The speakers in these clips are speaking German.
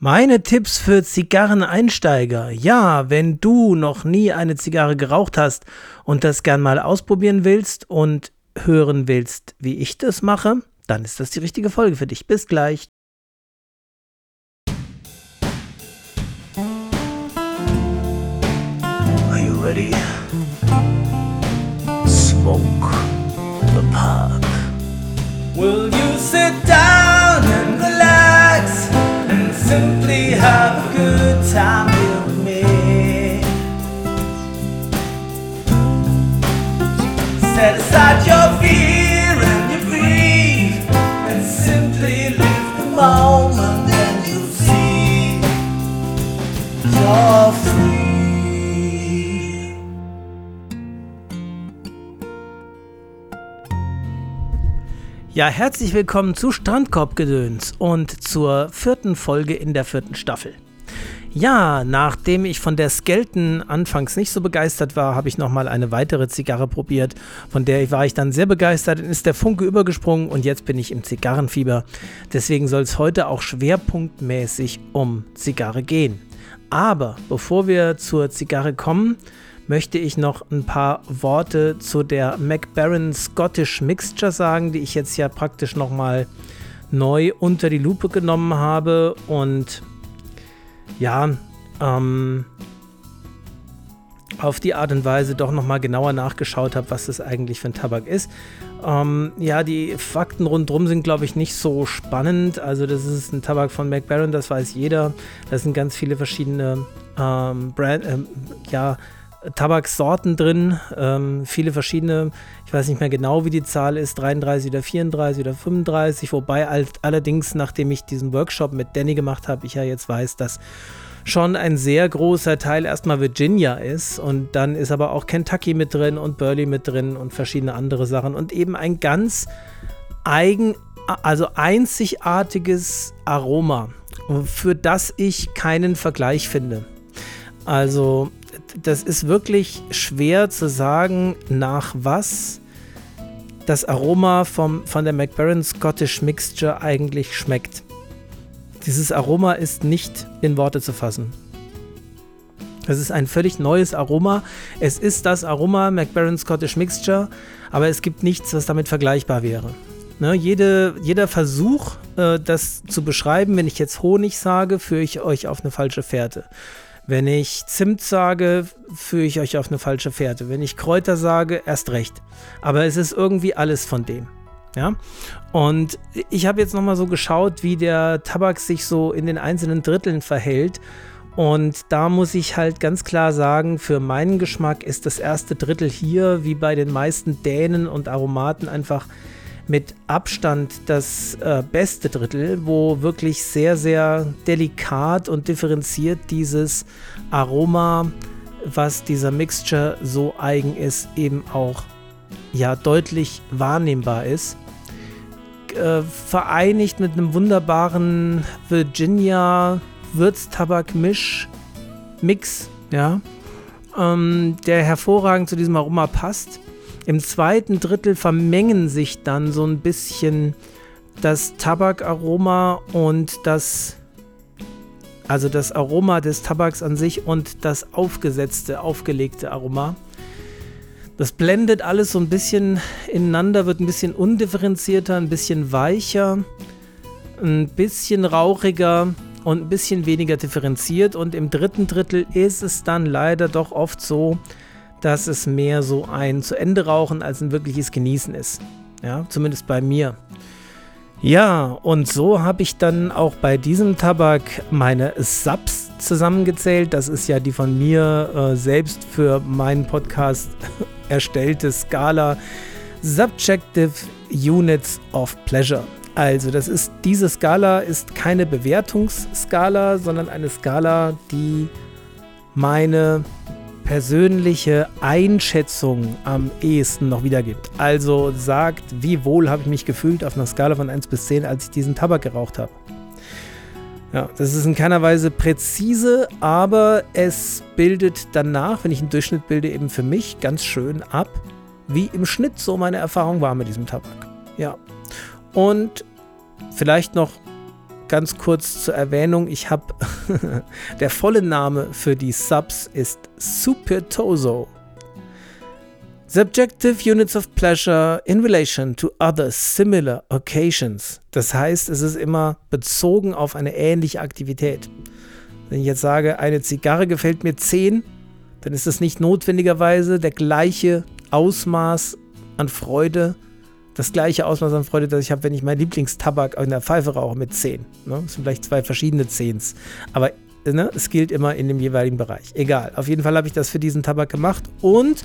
Meine Tipps für Zigarreneinsteiger. Ja, wenn du noch nie eine Zigarre geraucht hast und das gern mal ausprobieren willst und hören willst, wie ich das mache, dann ist das die richtige Folge für dich. Bis gleich. Are you ready? Smoke the pot. Will you sit down simply have a good time with me? Set aside your fear and your greed and simply live the moment and you'll see you're free. Ja, herzlich willkommen zu Strandkorbgedöns und zur vierten Folge in der vierten Staffel. Ja, nachdem ich von der Skelton anfangs nicht so begeistert war, habe ich nochmal eine weitere Zigarre probiert. Von der war ich dann sehr begeistert, dann ist der Funke übergesprungen und jetzt bin ich im Zigarrenfieber. Deswegen soll es heute auch schwerpunktmäßig um Zigarre gehen. Aber bevor wir zur Zigarre kommen, möchte ich noch ein paar Worte zu der McBaron Scottish Mixture sagen, die ich jetzt ja praktisch nochmal neu unter die Lupe genommen habe und ja, ähm, auf die Art und Weise doch nochmal genauer nachgeschaut habe, was das eigentlich für ein Tabak ist. Ähm, ja, die Fakten rundherum sind, glaube ich, nicht so spannend. Also das ist ein Tabak von McBaron, das weiß jeder. Da sind ganz viele verschiedene ähm, Brand, ähm, ja, Tabaksorten drin, ähm, viele verschiedene, ich weiß nicht mehr genau, wie die Zahl ist, 33 oder 34 oder 35, wobei all, allerdings, nachdem ich diesen Workshop mit Danny gemacht habe, ich ja jetzt weiß, dass schon ein sehr großer Teil erstmal Virginia ist und dann ist aber auch Kentucky mit drin und Burley mit drin und verschiedene andere Sachen und eben ein ganz eigen, also einzigartiges Aroma, für das ich keinen Vergleich finde. Also das ist wirklich schwer zu sagen, nach was das Aroma vom, von der McBaron Scottish Mixture eigentlich schmeckt. Dieses Aroma ist nicht in Worte zu fassen. Es ist ein völlig neues Aroma. Es ist das Aroma McBaron Scottish Mixture, aber es gibt nichts, was damit vergleichbar wäre. Ne, jede, jeder Versuch, äh, das zu beschreiben, wenn ich jetzt Honig sage, führe ich euch auf eine falsche Fährte. Wenn ich Zimt sage, führe ich euch auf eine falsche Fährte. Wenn ich Kräuter sage, erst recht. Aber es ist irgendwie alles von dem. Ja? Und ich habe jetzt nochmal so geschaut, wie der Tabak sich so in den einzelnen Dritteln verhält. Und da muss ich halt ganz klar sagen, für meinen Geschmack ist das erste Drittel hier, wie bei den meisten Dänen und Aromaten, einfach mit Abstand das äh, beste Drittel, wo wirklich sehr, sehr delikat und differenziert dieses Aroma, was dieser Mixture so eigen ist, eben auch ja deutlich wahrnehmbar ist. Äh, vereinigt mit einem wunderbaren Virginia Würztabak-Misch Mix, ja, ähm, der hervorragend zu diesem Aroma passt. Im zweiten Drittel vermengen sich dann so ein bisschen das Tabakaroma und das, also das Aroma des Tabaks an sich und das aufgesetzte, aufgelegte Aroma. Das blendet alles so ein bisschen ineinander, wird ein bisschen undifferenzierter, ein bisschen weicher, ein bisschen rauchiger und ein bisschen weniger differenziert. Und im dritten Drittel ist es dann leider doch oft so, dass es mehr so ein zu Ende rauchen als ein wirkliches Genießen ist. Ja, zumindest bei mir. Ja, und so habe ich dann auch bei diesem Tabak meine Subs zusammengezählt. Das ist ja die von mir äh, selbst für meinen Podcast erstellte Skala Subjective Units of Pleasure. Also, das ist diese Skala ist keine Bewertungsskala, sondern eine Skala, die meine persönliche Einschätzung am ehesten noch wiedergibt. Also sagt, wie wohl habe ich mich gefühlt auf einer Skala von 1 bis 10, als ich diesen Tabak geraucht habe. Ja, das ist in keiner Weise präzise, aber es bildet danach, wenn ich einen Durchschnitt bilde, eben für mich ganz schön ab, wie im Schnitt so meine Erfahrung war mit diesem Tabak. Ja. Und vielleicht noch ganz kurz zur Erwähnung, ich habe der volle Name für die Subs ist Supertoso. Subjective Units of Pleasure in relation to other similar occasions. Das heißt, es ist immer bezogen auf eine ähnliche Aktivität. Wenn ich jetzt sage, eine Zigarre gefällt mir 10, dann ist das nicht notwendigerweise der gleiche Ausmaß an Freude, das gleiche Ausmaß an Freude, das ich habe, wenn ich meinen Lieblingstabak in der Pfeife rauche mit 10. Ne? Das sind vielleicht zwei verschiedene 10s. Aber ne, es gilt immer in dem jeweiligen Bereich. Egal. Auf jeden Fall habe ich das für diesen Tabak gemacht. Und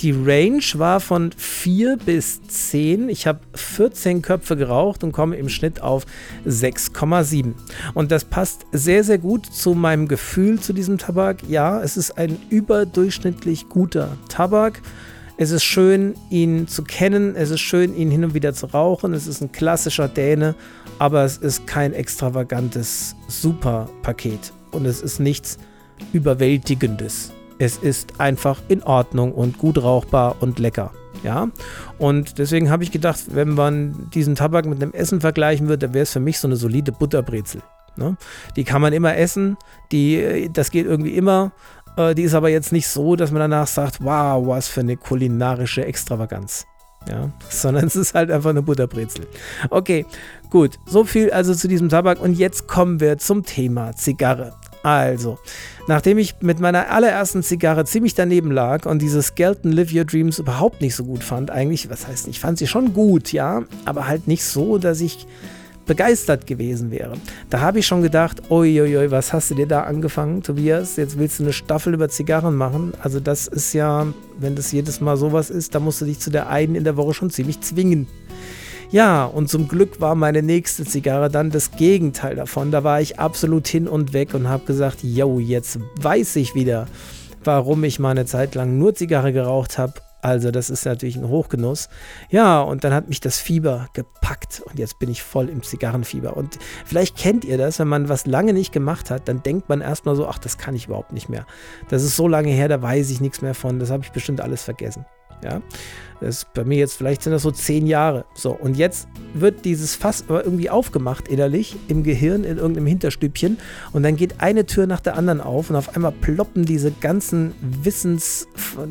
die Range war von 4 bis 10. Ich habe 14 Köpfe geraucht und komme im Schnitt auf 6,7. Und das passt sehr, sehr gut zu meinem Gefühl zu diesem Tabak. Ja, es ist ein überdurchschnittlich guter Tabak. Es ist schön, ihn zu kennen. Es ist schön, ihn hin und wieder zu rauchen. Es ist ein klassischer Däne, aber es ist kein extravagantes Superpaket. Und es ist nichts Überwältigendes. Es ist einfach in Ordnung und gut rauchbar und lecker. Ja, und deswegen habe ich gedacht, wenn man diesen Tabak mit einem Essen vergleichen würde, dann wäre es für mich so eine solide Butterbrezel. Ne? Die kann man immer essen, die, das geht irgendwie immer. Äh, die ist aber jetzt nicht so, dass man danach sagt, wow, was für eine kulinarische Extravaganz. Ja, sondern es ist halt einfach eine Butterbrezel. Okay, gut. So viel also zu diesem Tabak. Und jetzt kommen wir zum Thema Zigarre. Also, nachdem ich mit meiner allerersten Zigarre ziemlich daneben lag und diese Skeleton Live Your Dreams überhaupt nicht so gut fand, eigentlich, was heißt, ich fand sie schon gut, ja, aber halt nicht so, dass ich begeistert gewesen wäre. Da habe ich schon gedacht, uiuiui, was hast du dir da angefangen, Tobias? Jetzt willst du eine Staffel über Zigarren machen. Also das ist ja, wenn das jedes Mal sowas ist, dann musst du dich zu der einen in der Woche schon ziemlich zwingen. Ja, und zum Glück war meine nächste Zigarre dann das Gegenteil davon. Da war ich absolut hin und weg und habe gesagt, yo, jetzt weiß ich wieder, warum ich mal eine Zeit lang nur Zigarre geraucht habe also das ist natürlich ein Hochgenuss. Ja, und dann hat mich das Fieber gepackt und jetzt bin ich voll im Zigarrenfieber. Und vielleicht kennt ihr das, wenn man was lange nicht gemacht hat, dann denkt man erstmal so, ach, das kann ich überhaupt nicht mehr. Das ist so lange her, da weiß ich nichts mehr von, das habe ich bestimmt alles vergessen. Ja, das ist bei mir jetzt, vielleicht sind das so zehn Jahre. So, und jetzt wird dieses Fass aber irgendwie aufgemacht innerlich im Gehirn, in irgendeinem Hinterstübchen. Und dann geht eine Tür nach der anderen auf und auf einmal ploppen diese ganzen Wissens,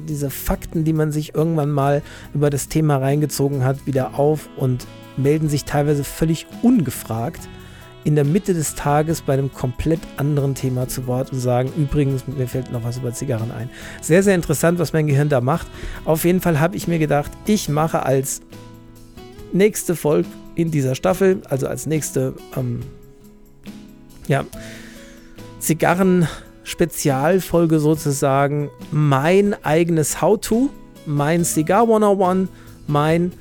diese Fakten, die man sich irgendwann mal über das Thema reingezogen hat, wieder auf und melden sich teilweise völlig ungefragt in der Mitte des Tages bei einem komplett anderen Thema zu Wort und sagen, übrigens, mir fällt noch was über Zigarren ein. Sehr, sehr interessant, was mein Gehirn da macht. Auf jeden Fall habe ich mir gedacht, ich mache als nächste Folge in dieser Staffel, also als nächste, ähm, ja, Zigarren-Spezialfolge sozusagen, mein eigenes How-To, mein Cigar 101, mein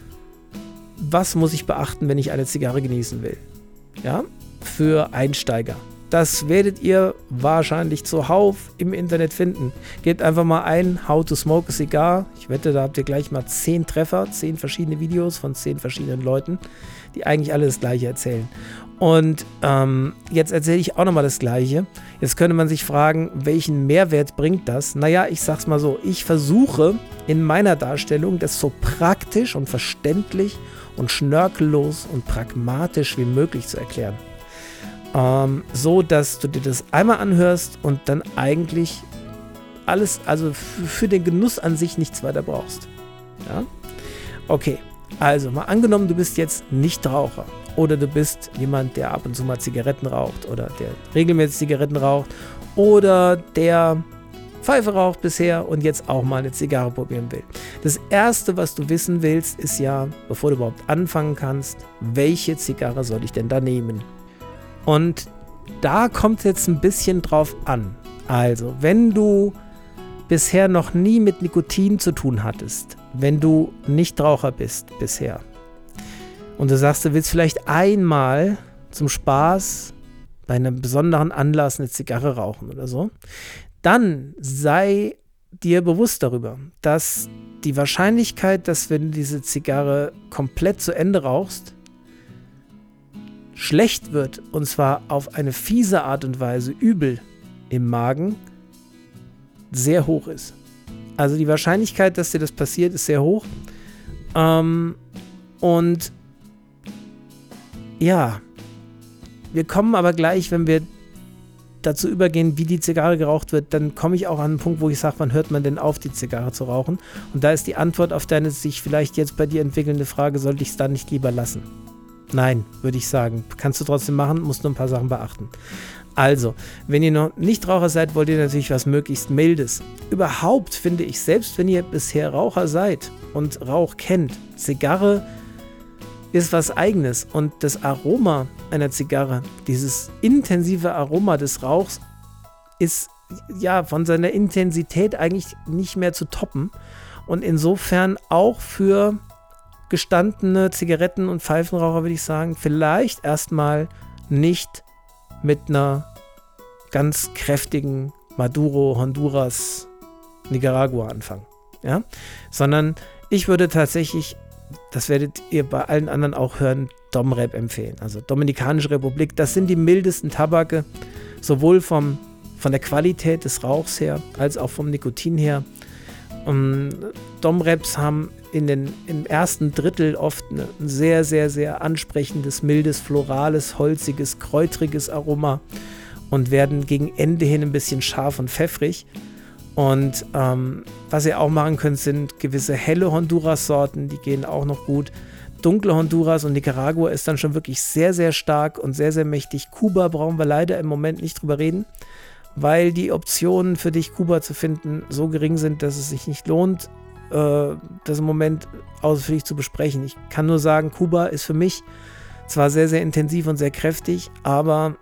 was muss ich beachten, wenn ich eine Zigarre genießen will. Ja, für Einsteiger. Das werdet ihr wahrscheinlich zuhauf im Internet finden. Gebt einfach mal ein, How to Smoke a Cigar. Ich wette, da habt ihr gleich mal 10 Treffer, 10 verschiedene Videos von 10 verschiedenen Leuten, die eigentlich alle das Gleiche erzählen. Und ähm, jetzt erzähle ich auch nochmal das Gleiche. Jetzt könnte man sich fragen, welchen Mehrwert bringt das? Naja, ich sag's mal so, ich versuche in meiner Darstellung das so praktisch und verständlich und schnörkellos und pragmatisch wie möglich zu erklären. Ähm, so dass du dir das einmal anhörst und dann eigentlich alles, also für den Genuss an sich nichts weiter brauchst. Ja? Okay, also mal angenommen, du bist jetzt Nichtraucher oder du bist jemand, der ab und zu mal Zigaretten raucht oder der regelmäßig Zigaretten raucht oder der Pfeife raucht bisher und jetzt auch mal eine Zigarre probieren will. Das erste, was du wissen willst, ist ja, bevor du überhaupt anfangen kannst, welche Zigarre soll ich denn da nehmen? Und da kommt es jetzt ein bisschen drauf an. Also, wenn du bisher noch nie mit Nikotin zu tun hattest, wenn du Nichtraucher bist bisher und du sagst, du willst vielleicht einmal zum Spaß bei einem besonderen Anlass eine Zigarre rauchen oder so, dann sei dir bewusst darüber, dass die Wahrscheinlichkeit, dass wenn du diese Zigarre komplett zu Ende rauchst, schlecht wird, und zwar auf eine fiese Art und Weise übel im Magen, sehr hoch ist. Also die Wahrscheinlichkeit, dass dir das passiert, ist sehr hoch. Ähm, und ja, wir kommen aber gleich, wenn wir dazu übergehen, wie die Zigarre geraucht wird, dann komme ich auch an einen Punkt, wo ich sage, wann hört man denn auf, die Zigarre zu rauchen? Und da ist die Antwort auf deine sich vielleicht jetzt bei dir entwickelnde Frage, sollte ich es dann nicht lieber lassen? Nein, würde ich sagen. Kannst du trotzdem machen, musst nur ein paar Sachen beachten. Also, wenn ihr noch nicht Raucher seid, wollt ihr natürlich was möglichst Mildes. Überhaupt finde ich, selbst wenn ihr bisher Raucher seid und Rauch kennt, Zigarre ist was eigenes und das Aroma einer Zigarre, dieses intensive Aroma des Rauchs, ist ja von seiner Intensität eigentlich nicht mehr zu toppen und insofern auch für gestandene Zigaretten- und Pfeifenraucher würde ich sagen, vielleicht erstmal nicht mit einer ganz kräftigen Maduro, Honduras, Nicaragua anfangen. Ja? Sondern ich würde tatsächlich das werdet ihr bei allen anderen auch hören, Domrep empfehlen. Also Dominikanische Republik, das sind die mildesten Tabake, sowohl vom, von der Qualität des Rauchs her, als auch vom Nikotin her. Um, Domreps haben in den, im ersten Drittel oft ein sehr, sehr, sehr ansprechendes, mildes, florales, holziges, kräutriges Aroma und werden gegen Ende hin ein bisschen scharf und pfeffrig. Und ähm, was ihr auch machen könnt, sind gewisse helle Honduras-Sorten, die gehen auch noch gut. Dunkle Honduras und Nicaragua ist dann schon wirklich sehr, sehr stark und sehr, sehr mächtig. Kuba brauchen wir leider im Moment nicht drüber reden, weil die Optionen für dich, Kuba zu finden, so gering sind, dass es sich nicht lohnt, äh, das im Moment ausführlich zu besprechen. Ich kann nur sagen, Kuba ist für mich zwar sehr, sehr intensiv und sehr kräftig, aber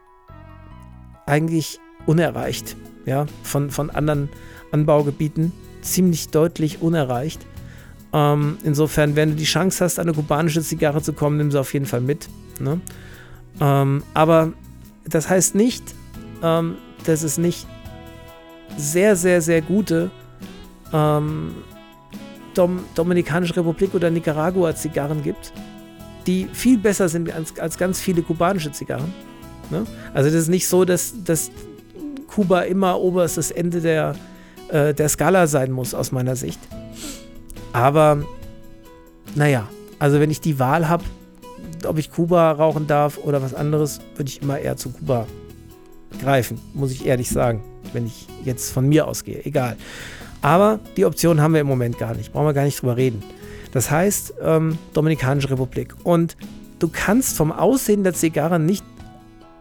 eigentlich unerreicht ja, von, von anderen Anbaugebieten ziemlich deutlich unerreicht. Ähm, insofern, wenn du die Chance hast, an eine kubanische Zigarre zu kommen, nimm sie auf jeden Fall mit. Ne? Ähm, aber das heißt nicht, ähm, dass es nicht sehr, sehr, sehr gute ähm, Dom Dominikanische Republik oder Nicaragua Zigarren gibt, die viel besser sind als, als ganz viele kubanische Zigarren. Ne? Also das ist nicht so, dass, dass Kuba immer oberstes Ende der, äh, der Skala sein muss, aus meiner Sicht. Aber, naja, also wenn ich die Wahl habe, ob ich Kuba rauchen darf oder was anderes, würde ich immer eher zu Kuba greifen, muss ich ehrlich sagen, wenn ich jetzt von mir ausgehe. Egal. Aber die Option haben wir im Moment gar nicht, brauchen wir gar nicht drüber reden. Das heißt, ähm, Dominikanische Republik. Und du kannst vom Aussehen der Zigarre nicht,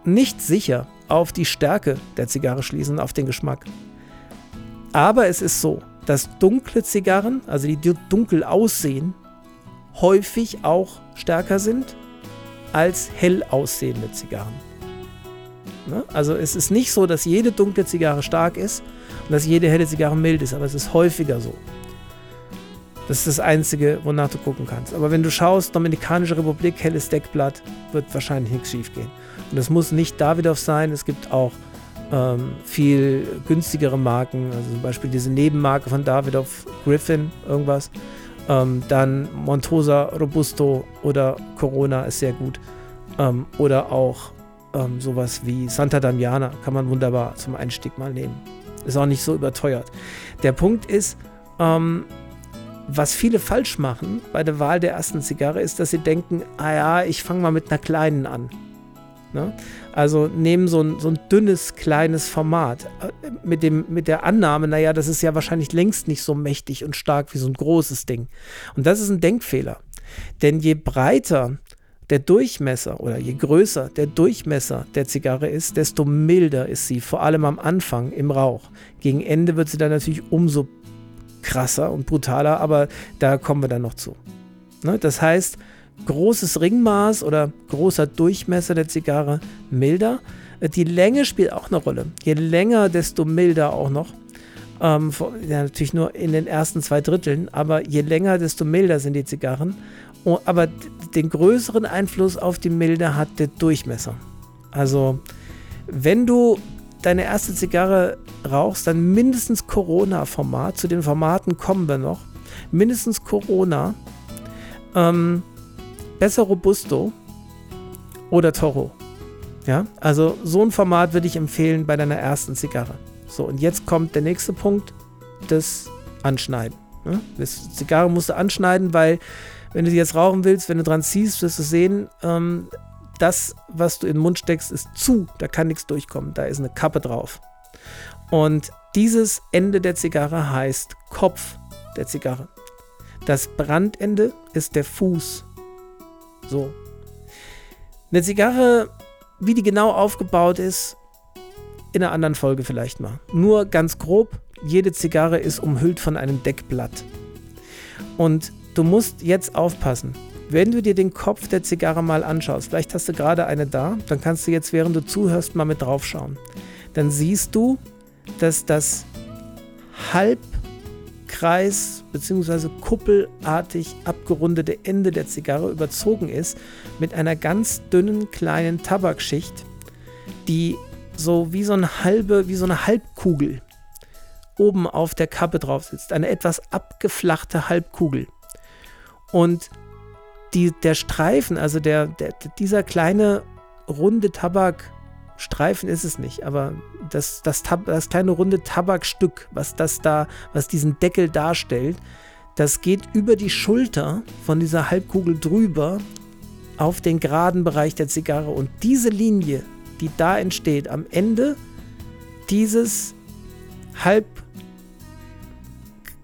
nicht sicher auf die Stärke der Zigarre schließen, auf den Geschmack. Aber es ist so, dass dunkle Zigarren, also die dunkel aussehen, häufig auch stärker sind als hell aussehende Zigarren. Ne? Also es ist nicht so, dass jede dunkle Zigarre stark ist und dass jede helle Zigarre mild ist, aber es ist häufiger so. Das ist das Einzige, wonach du gucken kannst. Aber wenn du schaust, Dominikanische Republik, helles Deckblatt, wird wahrscheinlich nichts schief gehen. Und es muss nicht Davidoff sein, es gibt auch ähm, viel günstigere Marken, also zum Beispiel diese Nebenmarke von Davidoff, Griffin, irgendwas. Ähm, dann Montosa Robusto oder Corona ist sehr gut. Ähm, oder auch ähm, sowas wie Santa Damiana kann man wunderbar zum Einstieg mal nehmen. Ist auch nicht so überteuert. Der Punkt ist, ähm, was viele falsch machen bei der Wahl der ersten Zigarre, ist, dass sie denken, ah ja, ich fange mal mit einer kleinen an. Ne? Also nehmen so ein, so ein dünnes, kleines Format äh, mit, dem, mit der Annahme, naja, das ist ja wahrscheinlich längst nicht so mächtig und stark wie so ein großes Ding. Und das ist ein Denkfehler. Denn je breiter der Durchmesser oder je größer der Durchmesser der Zigarre ist, desto milder ist sie, vor allem am Anfang im Rauch. Gegen Ende wird sie dann natürlich umso krasser und brutaler, aber da kommen wir dann noch zu. Ne? Das heißt, großes Ringmaß oder großer Durchmesser der Zigarre milder. Äh, die Länge spielt auch eine Rolle. Je länger, desto milder auch noch. Ähm, ja, natürlich nur in den ersten zwei Dritteln, aber je länger, desto milder sind die Zigarren. Oh, aber den größeren Einfluss auf die Milde hat der Durchmesser. Also, wenn du deine erste Zigarre rauchst, dann mindestens Corona-Format. Zu den Formaten kommen wir noch. Mindestens Corona. Ähm, besser Robusto oder Toro. Ja, also so ein Format würde ich empfehlen bei deiner ersten Zigarre. So, und jetzt kommt der nächste Punkt, das Anschneiden. Ne? Das Zigarre musst du anschneiden, weil wenn du sie jetzt rauchen willst, wenn du dran ziehst, wirst du sehen, ähm, das, was du in den Mund steckst, ist zu, da kann nichts durchkommen, da ist eine Kappe drauf. Und dieses Ende der Zigarre heißt Kopf der Zigarre. Das Brandende ist der Fuß. So. Eine Zigarre, wie die genau aufgebaut ist, in einer anderen Folge vielleicht mal. Nur ganz grob, jede Zigarre ist umhüllt von einem Deckblatt. Und du musst jetzt aufpassen. Wenn du dir den Kopf der Zigarre mal anschaust, vielleicht hast du gerade eine da, dann kannst du jetzt, während du zuhörst, mal mit draufschauen. Dann siehst du, dass das Halbkreis bzw. kuppelartig abgerundete Ende der Zigarre überzogen ist mit einer ganz dünnen kleinen Tabakschicht, die so wie so eine halbe, wie so eine Halbkugel oben auf der Kappe drauf sitzt. Eine etwas abgeflachte Halbkugel. Und die, der Streifen, also der, der, dieser kleine runde Tabakstreifen ist es nicht, aber das, das, das kleine runde Tabakstück, was das da, was diesen Deckel darstellt, das geht über die Schulter von dieser Halbkugel drüber auf den geraden Bereich der Zigarre. Und diese Linie, die da entsteht, am Ende dieses halb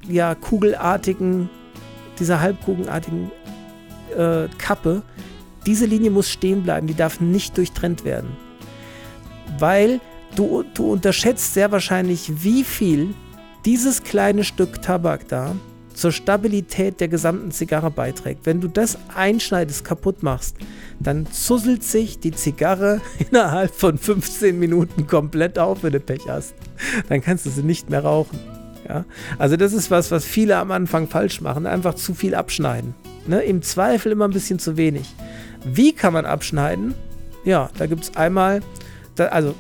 ja, kugelartigen, dieser halbkugelartigen äh, Kappe, diese Linie muss stehen bleiben, die darf nicht durchtrennt werden. Weil du, du unterschätzt sehr wahrscheinlich, wie viel dieses kleine Stück Tabak da zur Stabilität der gesamten Zigarre beiträgt. Wenn du das einschneidest, kaputt machst, dann zusselt sich die Zigarre innerhalb von 15 Minuten komplett auf, wenn du Pech hast. Dann kannst du sie nicht mehr rauchen. Ja? Also das ist was, was viele am Anfang falsch machen. Einfach zu viel abschneiden. Ne? Im Zweifel immer ein bisschen zu wenig. Wie kann man abschneiden? Ja, da gibt es einmal, da, also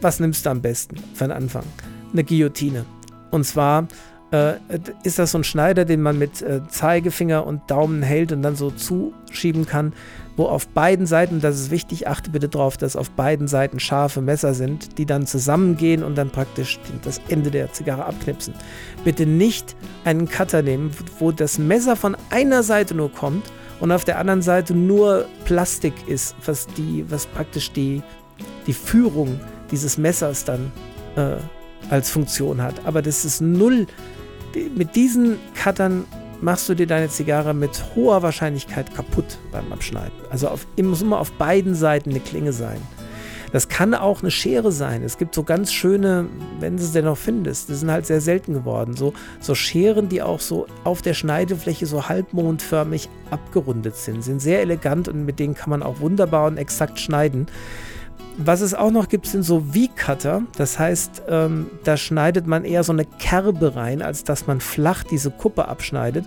was nimmst du am besten für den Anfang? Eine Guillotine. Und zwar äh, ist das so ein Schneider, den man mit äh, Zeigefinger und Daumen hält und dann so zuschieben kann, wo auf beiden Seiten, das ist wichtig, achte bitte darauf, dass auf beiden Seiten scharfe Messer sind, die dann zusammengehen und dann praktisch das Ende der Zigarre abknipsen. Bitte nicht einen Cutter nehmen, wo das Messer von einer Seite nur kommt und auf der anderen Seite nur Plastik ist, was, die, was praktisch die, die Führung dieses Messers dann äh, als Funktion hat. Aber das ist null mit diesen Cuttern machst du dir deine Zigarre mit hoher Wahrscheinlichkeit kaputt beim Abschneiden. Also auf, muss immer auf beiden Seiten eine Klinge sein. Das kann auch eine Schere sein. Es gibt so ganz schöne, wenn du es denn noch findest, die sind halt sehr selten geworden. So, so Scheren, die auch so auf der Schneidefläche so halbmondförmig abgerundet sind. Sind sehr elegant und mit denen kann man auch wunderbar und exakt schneiden. Was es auch noch gibt, sind so V-Cutter. Das heißt, ähm, da schneidet man eher so eine Kerbe rein, als dass man flach diese Kuppe abschneidet.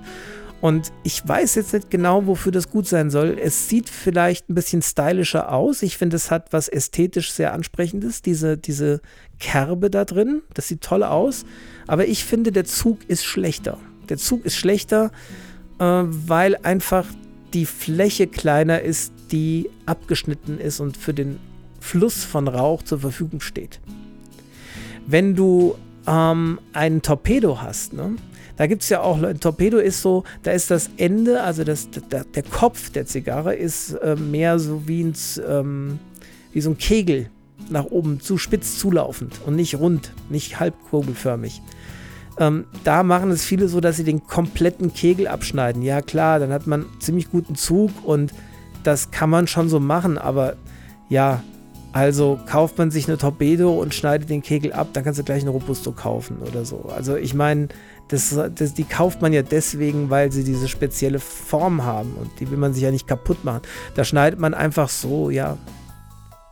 Und ich weiß jetzt nicht genau, wofür das gut sein soll. Es sieht vielleicht ein bisschen stylischer aus. Ich finde, es hat was ästhetisch sehr ansprechendes, diese, diese Kerbe da drin. Das sieht toll aus. Aber ich finde, der Zug ist schlechter. Der Zug ist schlechter, äh, weil einfach die Fläche kleiner ist, die abgeschnitten ist und für den Fluss von Rauch zur Verfügung steht. Wenn du ähm, einen Torpedo hast, ne, da gibt es ja auch, ein Torpedo ist so, da ist das Ende, also das, der, der Kopf der Zigarre ist äh, mehr so wie, ein, ähm, wie so ein Kegel nach oben zu spitz zulaufend und nicht rund, nicht halbkugelförmig. Ähm, da machen es viele so, dass sie den kompletten Kegel abschneiden. Ja klar, dann hat man ziemlich guten Zug und das kann man schon so machen, aber ja, also kauft man sich eine Torpedo und schneidet den Kegel ab, dann kannst du gleich eine Robusto kaufen oder so. Also ich meine, das, das, die kauft man ja deswegen, weil sie diese spezielle Form haben und die will man sich ja nicht kaputt machen. Da schneidet man einfach so, ja,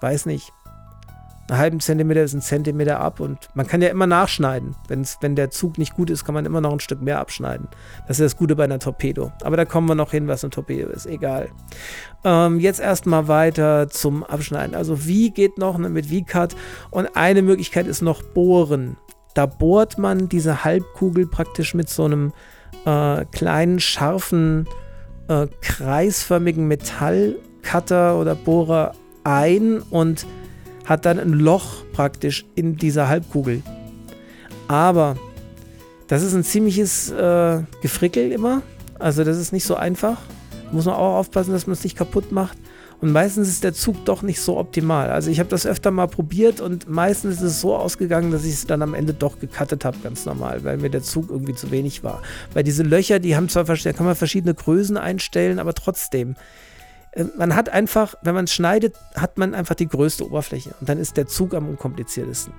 weiß nicht, einen halben Zentimeter ist ein Zentimeter ab und man kann ja immer nachschneiden. Wenn's, wenn der Zug nicht gut ist, kann man immer noch ein Stück mehr abschneiden. Das ist das Gute bei einer Torpedo. Aber da kommen wir noch hin, was ein Torpedo ist. Egal. Ähm, jetzt erstmal weiter zum Abschneiden. Also wie geht noch ne, mit V-Cut und eine Möglichkeit ist noch bohren. Da bohrt man diese Halbkugel praktisch mit so einem äh, kleinen, scharfen, äh, kreisförmigen Metallcutter oder Bohrer ein und hat dann ein Loch praktisch in dieser Halbkugel. Aber das ist ein ziemliches äh, Gefrickel immer. Also das ist nicht so einfach. Muss man auch aufpassen, dass man es nicht kaputt macht. Und meistens ist der Zug doch nicht so optimal. Also ich habe das öfter mal probiert und meistens ist es so ausgegangen, dass ich es dann am Ende doch gecuttet habe, ganz normal, weil mir der Zug irgendwie zu wenig war. Weil diese Löcher, die haben zwar, da kann man verschiedene Größen einstellen, aber trotzdem. Äh, man hat einfach, wenn man schneidet, hat man einfach die größte Oberfläche und dann ist der Zug am unkompliziertesten.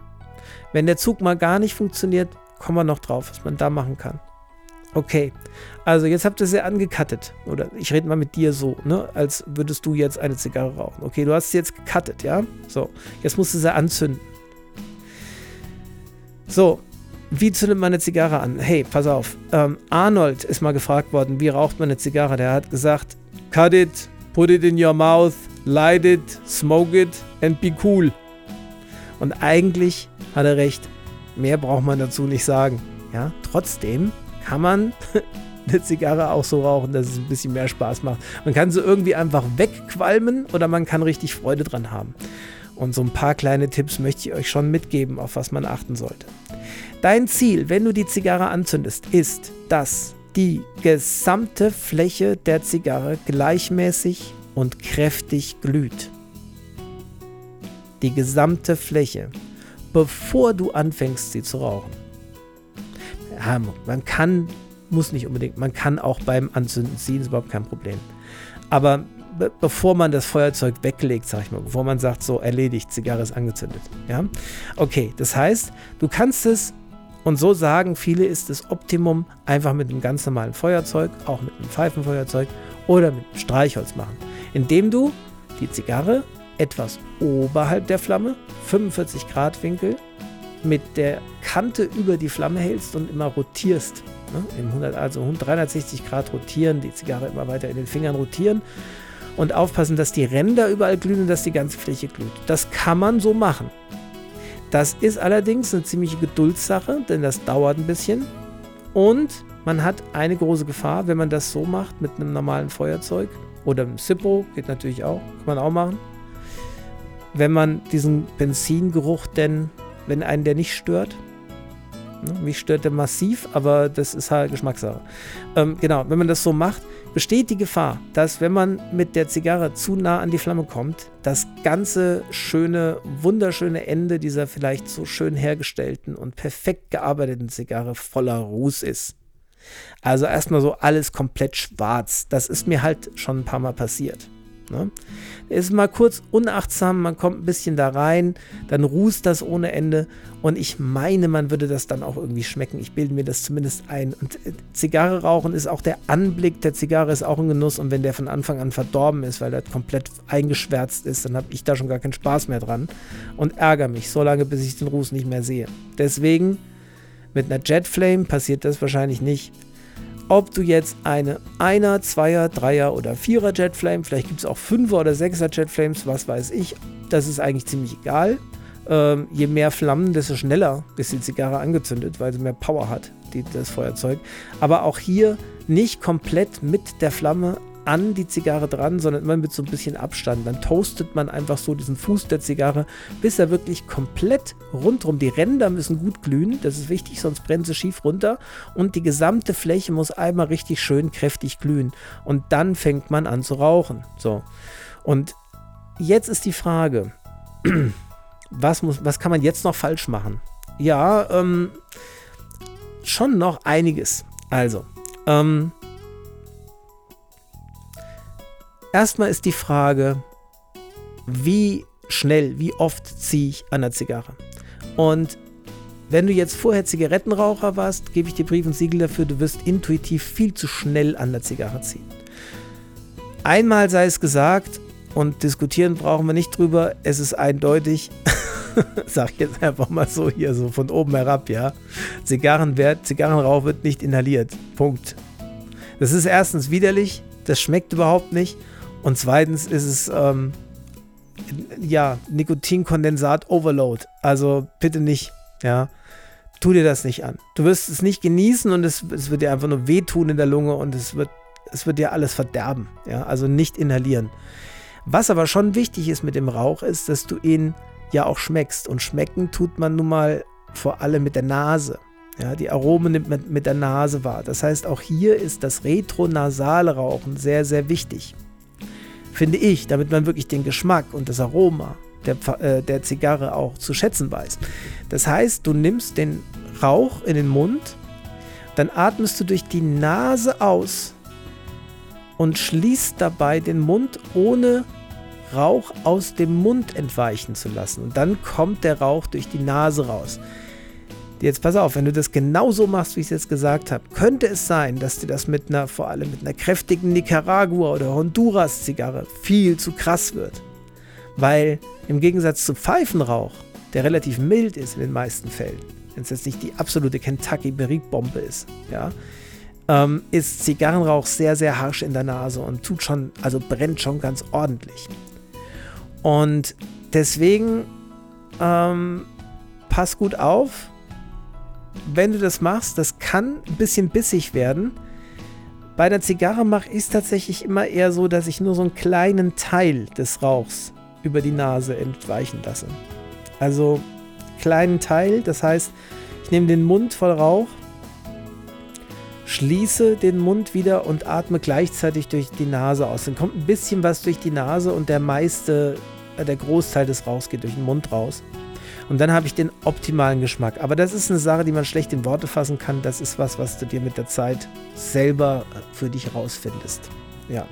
Wenn der Zug mal gar nicht funktioniert, kommen wir noch drauf, was man da machen kann. Okay, also jetzt habt ihr sie angekattet. Oder ich rede mal mit dir so, ne? Als würdest du jetzt eine Zigarre rauchen. Okay, du hast sie jetzt gecuttet, ja? So, jetzt musst du sie anzünden. So, wie zündet man eine Zigarre an? Hey, pass auf. Ähm, Arnold ist mal gefragt worden, wie raucht man eine Zigarre? Der hat gesagt, cut it, put it in your mouth, light it, smoke it and be cool. Und eigentlich hat er recht. Mehr braucht man dazu nicht sagen. Ja, trotzdem kann man eine Zigarre auch so rauchen, dass es ein bisschen mehr Spaß macht. Man kann sie irgendwie einfach wegqualmen oder man kann richtig Freude dran haben. Und so ein paar kleine Tipps möchte ich euch schon mitgeben, auf was man achten sollte. Dein Ziel, wenn du die Zigarre anzündest, ist, dass die gesamte Fläche der Zigarre gleichmäßig und kräftig glüht. Die gesamte Fläche, bevor du anfängst, sie zu rauchen ja, man kann, muss nicht unbedingt, man kann auch beim Anzünden ziehen, ist überhaupt kein Problem. Aber be bevor man das Feuerzeug weglegt, sag ich mal, bevor man sagt, so erledigt, Zigarre ist angezündet. Ja? Okay, das heißt, du kannst es, und so sagen viele, ist das Optimum einfach mit einem ganz normalen Feuerzeug, auch mit einem Pfeifenfeuerzeug oder mit einem Streichholz machen. Indem du die Zigarre etwas oberhalb der Flamme, 45 Grad Winkel, mit der Kante über die Flamme hältst und immer rotierst. Ne? Im 100, also 360 Grad rotieren, die Zigarre immer weiter in den Fingern rotieren und aufpassen, dass die Ränder überall glühen und dass die ganze Fläche glüht. Das kann man so machen. Das ist allerdings eine ziemliche Geduldssache, denn das dauert ein bisschen. Und man hat eine große Gefahr, wenn man das so macht mit einem normalen Feuerzeug oder einem Zippo, geht natürlich auch, kann man auch machen. Wenn man diesen Benzingeruch denn wenn einen der nicht stört. Ne, mich stört der massiv, aber das ist halt Geschmackssache. Ähm, genau, wenn man das so macht, besteht die Gefahr, dass wenn man mit der Zigarre zu nah an die Flamme kommt, das ganze schöne, wunderschöne Ende dieser vielleicht so schön hergestellten und perfekt gearbeiteten Zigarre voller Ruß ist. Also erstmal so alles komplett schwarz. Das ist mir halt schon ein paar Mal passiert. Ne? ist mal kurz unachtsam, man kommt ein bisschen da rein, dann rußt das ohne Ende und ich meine, man würde das dann auch irgendwie schmecken. Ich bilde mir das zumindest ein. Und äh, Zigarre rauchen ist auch der Anblick der Zigarre ist auch ein Genuss und wenn der von Anfang an verdorben ist, weil er komplett eingeschwärzt ist, dann habe ich da schon gar keinen Spaß mehr dran und ärgere mich so lange, bis ich den Ruß nicht mehr sehe. Deswegen mit einer Jet Flame passiert das wahrscheinlich nicht ob du jetzt eine Einer, Zweier, Dreier oder Vierer Jetflame, vielleicht gibt es auch Fünfer oder Sechser Jetflames, was weiß ich, das ist eigentlich ziemlich egal. Ähm, je mehr Flammen, desto schneller ist die Zigarre angezündet, weil sie mehr Power hat, die, das Feuerzeug. Aber auch hier nicht komplett mit der Flamme an die Zigarre dran, sondern immer mit so ein bisschen Abstand. Dann toastet man einfach so diesen Fuß der Zigarre, bis er wirklich komplett rundrum, die Ränder müssen gut glühen, das ist wichtig, sonst brennt sie schief runter und die gesamte Fläche muss einmal richtig schön kräftig glühen und dann fängt man an zu rauchen. So. Und jetzt ist die Frage, was, muss, was kann man jetzt noch falsch machen? Ja, ähm, schon noch einiges. Also, ähm, Erstmal ist die Frage, wie schnell, wie oft ziehe ich an der Zigarre? Und wenn du jetzt vorher Zigarettenraucher warst, gebe ich dir Brief und Siegel dafür, du wirst intuitiv viel zu schnell an der Zigarre ziehen. Einmal sei es gesagt, und diskutieren brauchen wir nicht drüber, es ist eindeutig, sag ich jetzt einfach mal so hier, so von oben herab, ja. Zigarrenwert, Zigarrenrauch wird nicht inhaliert. Punkt. Das ist erstens widerlich, das schmeckt überhaupt nicht und zweitens ist es, ähm, ja, Nikotinkondensat Overload. Also bitte nicht, ja. Tu dir das nicht an. Du wirst es nicht genießen und es, es wird dir einfach nur wehtun in der Lunge und es wird, es wird dir alles verderben. Ja, also nicht inhalieren. Was aber schon wichtig ist mit dem Rauch, ist, dass du ihn ja auch schmeckst. Und schmecken tut man nun mal vor allem mit der Nase. Ja, die Aromen nimmt man mit der Nase wahr. Das heißt, auch hier ist das retronasale Rauchen sehr, sehr wichtig. Finde ich, damit man wirklich den Geschmack und das Aroma der, äh, der Zigarre auch zu schätzen weiß. Das heißt, du nimmst den Rauch in den Mund, dann atmest du durch die Nase aus und schließt dabei den Mund, ohne Rauch aus dem Mund entweichen zu lassen. Und dann kommt der Rauch durch die Nase raus. Jetzt pass auf, wenn du das genauso machst, wie ich es jetzt gesagt habe, könnte es sein, dass dir das mit einer, vor allem mit einer kräftigen Nicaragua oder Honduras-Zigarre viel zu krass wird. Weil im Gegensatz zu Pfeifenrauch, der relativ mild ist in den meisten Fällen, wenn es jetzt nicht die absolute Kentucky-Berieg-Bombe ist, ja, ähm, ist Zigarrenrauch sehr, sehr harsch in der Nase und tut schon, also brennt schon ganz ordentlich. Und deswegen ähm, pass gut auf, wenn du das machst, das kann ein bisschen bissig werden. Bei der Zigarre mache ich es tatsächlich immer eher so, dass ich nur so einen kleinen Teil des Rauchs über die Nase entweichen lasse. Also kleinen Teil, das heißt, ich nehme den Mund voll Rauch, schließe den Mund wieder und atme gleichzeitig durch die Nase aus. Dann kommt ein bisschen was durch die Nase und der meiste, äh, der Großteil des Rauchs geht durch den Mund raus. Und dann habe ich den optimalen Geschmack. Aber das ist eine Sache, die man schlecht in Worte fassen kann. Das ist was, was du dir mit der Zeit selber für dich rausfindest. Ja.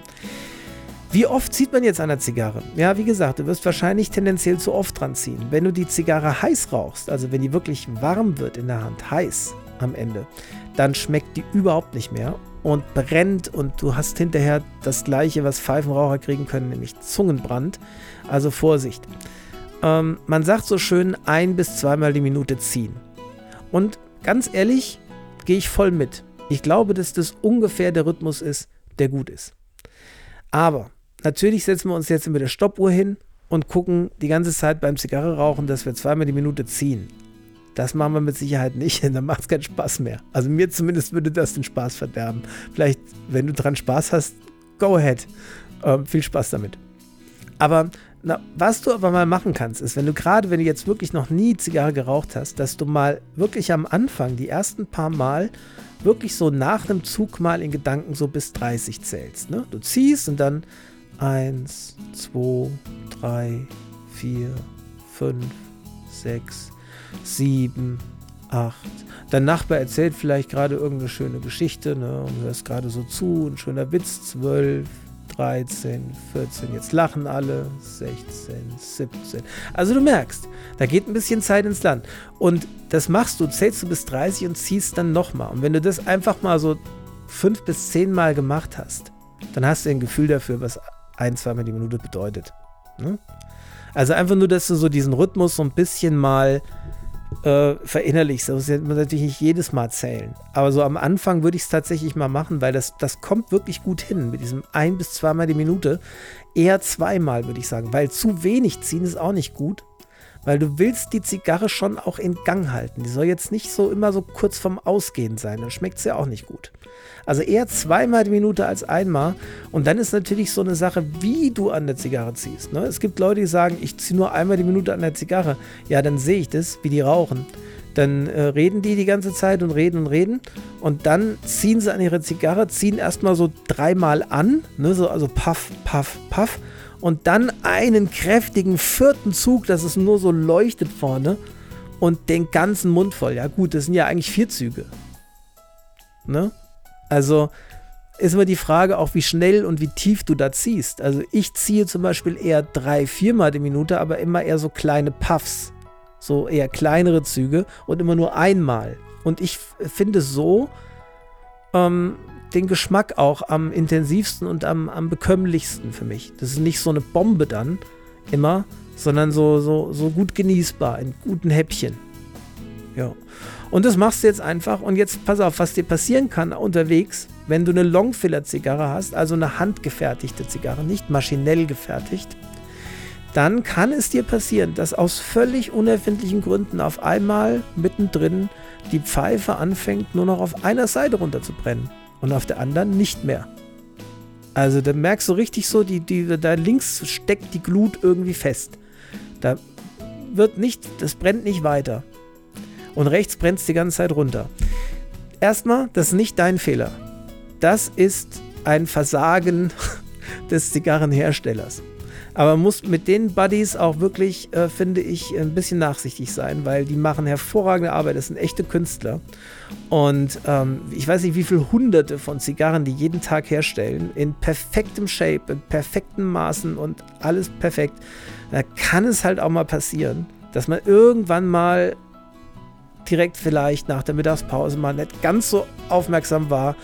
Wie oft zieht man jetzt an der Zigarre? Ja, wie gesagt, du wirst wahrscheinlich tendenziell zu oft dran ziehen. Wenn du die Zigarre heiß rauchst, also wenn die wirklich warm wird in der Hand, heiß am Ende, dann schmeckt die überhaupt nicht mehr und brennt und du hast hinterher das gleiche, was Pfeifenraucher kriegen können, nämlich Zungenbrand. Also Vorsicht. Ähm, man sagt so schön ein bis zweimal die Minute ziehen. Und ganz ehrlich, gehe ich voll mit. Ich glaube, dass das ungefähr der Rhythmus ist, der gut ist. Aber Natürlich setzen wir uns jetzt mit der Stoppuhr hin und gucken die ganze Zeit beim Zigarre rauchen, dass wir zweimal die Minute ziehen. Das machen wir mit Sicherheit nicht, dann macht es keinen Spaß mehr. Also mir zumindest würde das den Spaß verderben. Vielleicht, wenn du dran Spaß hast, go ahead. Ähm, viel Spaß damit. Aber na, was du aber mal machen kannst, ist, wenn du gerade, wenn du jetzt wirklich noch nie Zigarre geraucht hast, dass du mal wirklich am Anfang, die ersten paar Mal, wirklich so nach einem Zug mal in Gedanken so bis 30 zählst. Ne? Du ziehst und dann 1, 2, 3, 4, 5, 6, 7, 8. Dein Nachbar erzählt vielleicht gerade irgendeine schöne Geschichte ne, und hörst gerade so zu, ein schöner Witz, 12, 13, 14, jetzt lachen alle, 16, 17. Also du merkst, da geht ein bisschen Zeit ins Land. Und das machst du, zählst du bis 30 und ziehst dann nochmal. Und wenn du das einfach mal so 5 bis 10 Mal gemacht hast, dann hast du ein Gefühl dafür, was ein, zweimal die Minute bedeutet. Ne? Also einfach nur, dass du so diesen Rhythmus so ein bisschen mal äh, verinnerlichst. Das muss natürlich nicht jedes Mal zählen. Aber so am Anfang würde ich es tatsächlich mal machen, weil das, das kommt wirklich gut hin mit diesem ein bis zweimal die Minute. Eher zweimal, würde ich sagen. Weil zu wenig ziehen ist auch nicht gut. Weil du willst die Zigarre schon auch in Gang halten. Die soll jetzt nicht so immer so kurz vorm Ausgehen sein. Dann schmeckt es ja auch nicht gut. Also eher zweimal die Minute als einmal. Und dann ist natürlich so eine Sache, wie du an der Zigarre ziehst. Ne? Es gibt Leute, die sagen, ich ziehe nur einmal die Minute an der Zigarre. Ja, dann sehe ich das, wie die rauchen. Dann äh, reden die die ganze Zeit und reden und reden. Und dann ziehen sie an ihre Zigarre, ziehen erstmal so dreimal an. Ne? So, also puff, puff, puff. Und dann einen kräftigen vierten Zug, dass es nur so leuchtet vorne. Und den ganzen Mund voll. Ja, gut, das sind ja eigentlich vier Züge. Ne? Also ist immer die Frage auch, wie schnell und wie tief du da ziehst. Also ich ziehe zum Beispiel eher drei, viermal die Minute, aber immer eher so kleine Puffs. So eher kleinere Züge und immer nur einmal. Und ich finde so ähm, den Geschmack auch am intensivsten und am, am bekömmlichsten für mich. Das ist nicht so eine Bombe dann immer, sondern so, so, so gut genießbar, in guten Häppchen. Ja. Und das machst du jetzt einfach. Und jetzt pass auf, was dir passieren kann unterwegs, wenn du eine Longfiller-Zigarre hast, also eine handgefertigte Zigarre, nicht maschinell gefertigt, dann kann es dir passieren, dass aus völlig unerfindlichen Gründen auf einmal mittendrin die Pfeife anfängt, nur noch auf einer Seite runterzubrennen und auf der anderen nicht mehr. Also da merkst du richtig so, die, die, da links steckt die Glut irgendwie fest. Da wird nicht, das brennt nicht weiter und rechts brennt es die ganze Zeit runter. Erstmal, das ist nicht dein Fehler. Das ist ein Versagen des Zigarrenherstellers. Aber man muss mit den Buddies auch wirklich, äh, finde ich, ein bisschen nachsichtig sein, weil die machen hervorragende Arbeit. Das sind echte Künstler. Und ähm, ich weiß nicht, wie viele hunderte von Zigarren die jeden Tag herstellen, in perfektem Shape, in perfekten Maßen und alles perfekt. Da kann es halt auch mal passieren, dass man irgendwann mal direkt vielleicht nach der Mittagspause mal nicht ganz so aufmerksam war,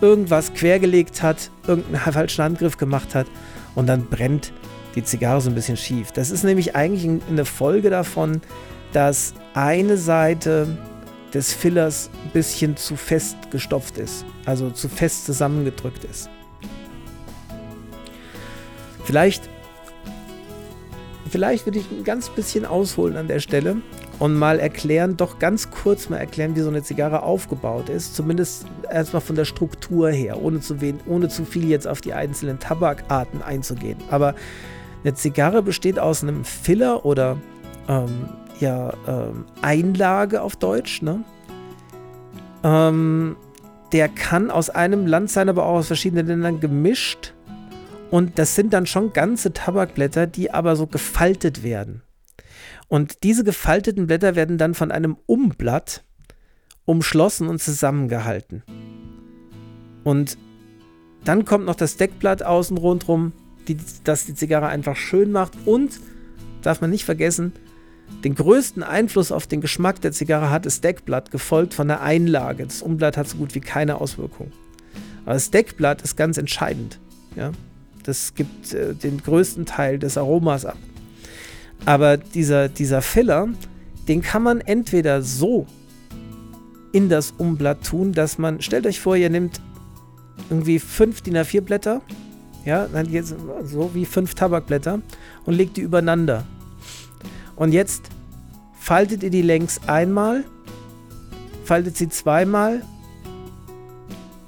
irgendwas quergelegt hat, irgendeinen falschen Handgriff gemacht hat und dann brennt die Zigarre so ein bisschen schief. Das ist nämlich eigentlich eine Folge davon, dass eine Seite des Fillers ein bisschen zu fest gestopft ist, also zu fest zusammengedrückt ist. Vielleicht, vielleicht würde ich ein ganz bisschen ausholen an der Stelle und mal erklären, doch ganz kurz mal erklären, wie so eine Zigarre aufgebaut ist. Zumindest erstmal von der Struktur her, ohne zu, ohne zu viel jetzt auf die einzelnen Tabakarten einzugehen. Aber eine Zigarre besteht aus einem Filler oder ähm, ja, ähm, Einlage auf Deutsch. Ne? Ähm, der kann aus einem Land sein, aber auch aus verschiedenen Ländern gemischt. Und das sind dann schon ganze Tabakblätter, die aber so gefaltet werden. Und diese gefalteten Blätter werden dann von einem Umblatt umschlossen und zusammengehalten. Und dann kommt noch das Deckblatt außen rundherum die, das die Zigarre einfach schön macht und, darf man nicht vergessen, den größten Einfluss auf den Geschmack der Zigarre hat das Deckblatt, gefolgt von der Einlage. Das Umblatt hat so gut wie keine Auswirkung. Aber das Deckblatt ist ganz entscheidend. Ja? Das gibt äh, den größten Teil des Aromas ab. Aber dieser, dieser Filler, den kann man entweder so in das Umblatt tun, dass man, stellt euch vor, ihr nehmt irgendwie fünf DIN A4 Blätter ja, jetzt so wie fünf Tabakblätter und legt die übereinander. Und jetzt faltet ihr die längs einmal, faltet sie zweimal,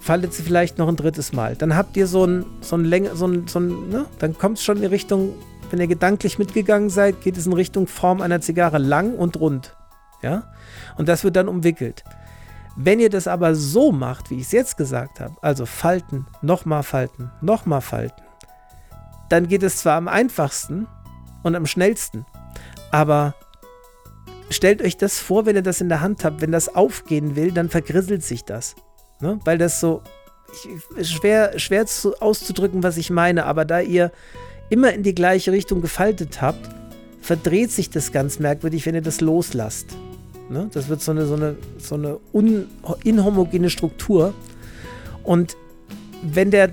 faltet sie vielleicht noch ein drittes Mal. Dann habt ihr so ein, so ein Länge, so ein, so ein ne? dann kommt es schon in Richtung, wenn ihr gedanklich mitgegangen seid, geht es in Richtung Form einer Zigarre lang und rund. Ja? Und das wird dann umwickelt. Wenn ihr das aber so macht, wie ich es jetzt gesagt habe, also falten, nochmal falten, nochmal falten, dann geht es zwar am einfachsten und am schnellsten, aber stellt euch das vor, wenn ihr das in der Hand habt, wenn das aufgehen will, dann vergrisselt sich das. Ne? Weil das so ich, schwer, schwer zu, auszudrücken, was ich meine, aber da ihr immer in die gleiche Richtung gefaltet habt, verdreht sich das ganz merkwürdig, wenn ihr das loslasst. Ne? Das wird so eine, so eine, so eine un, inhomogene Struktur. Und wenn der,